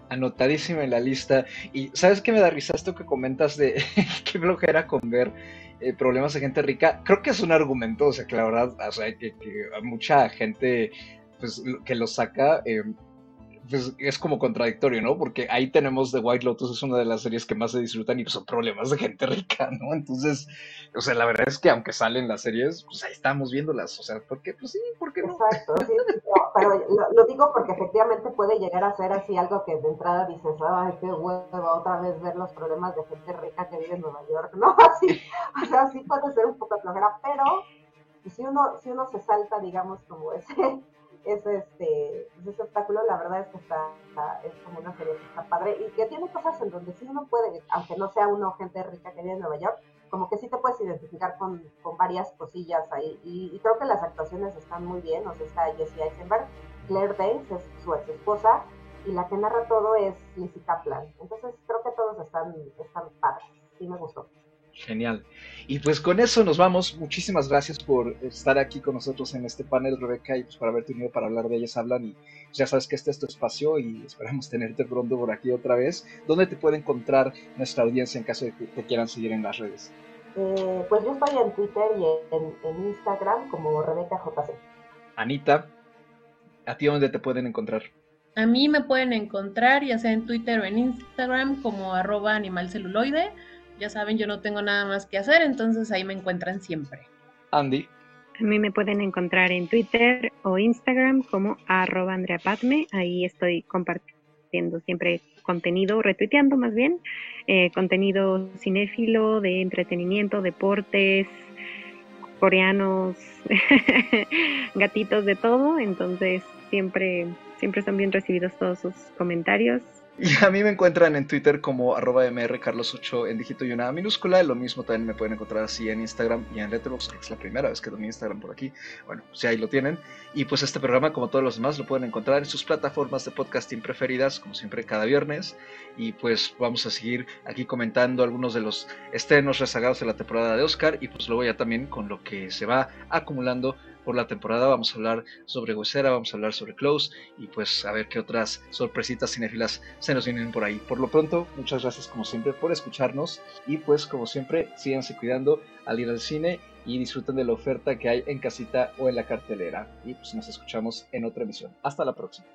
anotadísima en la lista. Y ¿sabes qué me da risa esto que comentas de qué flojera con ver eh, problemas de gente rica? Creo que es un argumento, o sea, que la verdad, o sea, que, que mucha gente pues, que lo saca. Eh, pues es como contradictorio, ¿no? Porque ahí tenemos The White Lotus, es una de las series que más se disfrutan y son problemas de gente rica, ¿no? Entonces, o sea, la verdad es que aunque salen las series, pues ahí estamos viéndolas, o sea, ¿por qué? Pues sí, ¿por qué no? Exacto, sí, pero lo, digo porque efectivamente puede llegar a ser así algo que de entrada dices, ay, qué huevo otra vez ver los problemas de gente rica que vive en Nueva York, ¿no? Así, o sea, sí puede ser un poco flojera, pero si uno, si uno se salta, digamos, como ese ese, este, ese espectáculo, la verdad es que está, es como una serie que está padre y que tiene cosas en donde sí uno puede, aunque no sea uno gente rica que vive en Nueva York, como que sí te puedes identificar con, con varias cosillas ahí. Y, creo que las actuaciones están muy bien. O sea, está Jessie Eisenberg, Claire Danes es su ex esposa, y la que narra todo es Lizzie Kaplan. Entonces creo que todos están, están padres. Sí me gustó. Genial. Y pues con eso nos vamos. Muchísimas gracias por estar aquí con nosotros en este panel, Rebeca, y pues por haberte unido para hablar de ellas hablan. Y ya sabes que este es tu espacio y esperamos tenerte pronto por aquí otra vez. ¿Dónde te puede encontrar nuestra audiencia en caso de que te quieran seguir en las redes? Eh, pues yo estoy en Twitter y en, Instagram como Rebeca JC. Anita, ¿a ti dónde te pueden encontrar? A mí me pueden encontrar ya sea en Twitter o en Instagram como arroba animalceluloide ya saben, yo no tengo nada más que hacer, entonces ahí me encuentran siempre. Andy. A mí me pueden encontrar en Twitter o Instagram como arroba Andrea Ahí estoy compartiendo siempre contenido, retuiteando más bien, eh, contenido cinéfilo, de entretenimiento, deportes, coreanos, gatitos, de todo. Entonces siempre, siempre son bien recibidos todos sus comentarios y a mí me encuentran en Twitter como arroba mrcarlos8 en dígito y una minúscula. Lo mismo también me pueden encontrar así en Instagram y en Letterboxd, que es la primera vez que doy Instagram por aquí. Bueno, si pues ahí lo tienen. Y pues este programa, como todos los demás, lo pueden encontrar en sus plataformas de podcasting preferidas, como siempre cada viernes. Y pues vamos a seguir aquí comentando algunos de los estrenos rezagados de la temporada de Oscar. Y pues luego ya también con lo que se va acumulando por la temporada. Vamos a hablar sobre Huesera, vamos a hablar sobre Close y pues a ver qué otras sorpresitas cinéfilas se nos vienen por ahí. Por lo pronto, muchas gracias como siempre por escucharnos y pues como siempre, síganse cuidando al ir al cine y disfruten de la oferta que hay en casita o en la cartelera. Y pues nos escuchamos en otra emisión. Hasta la próxima.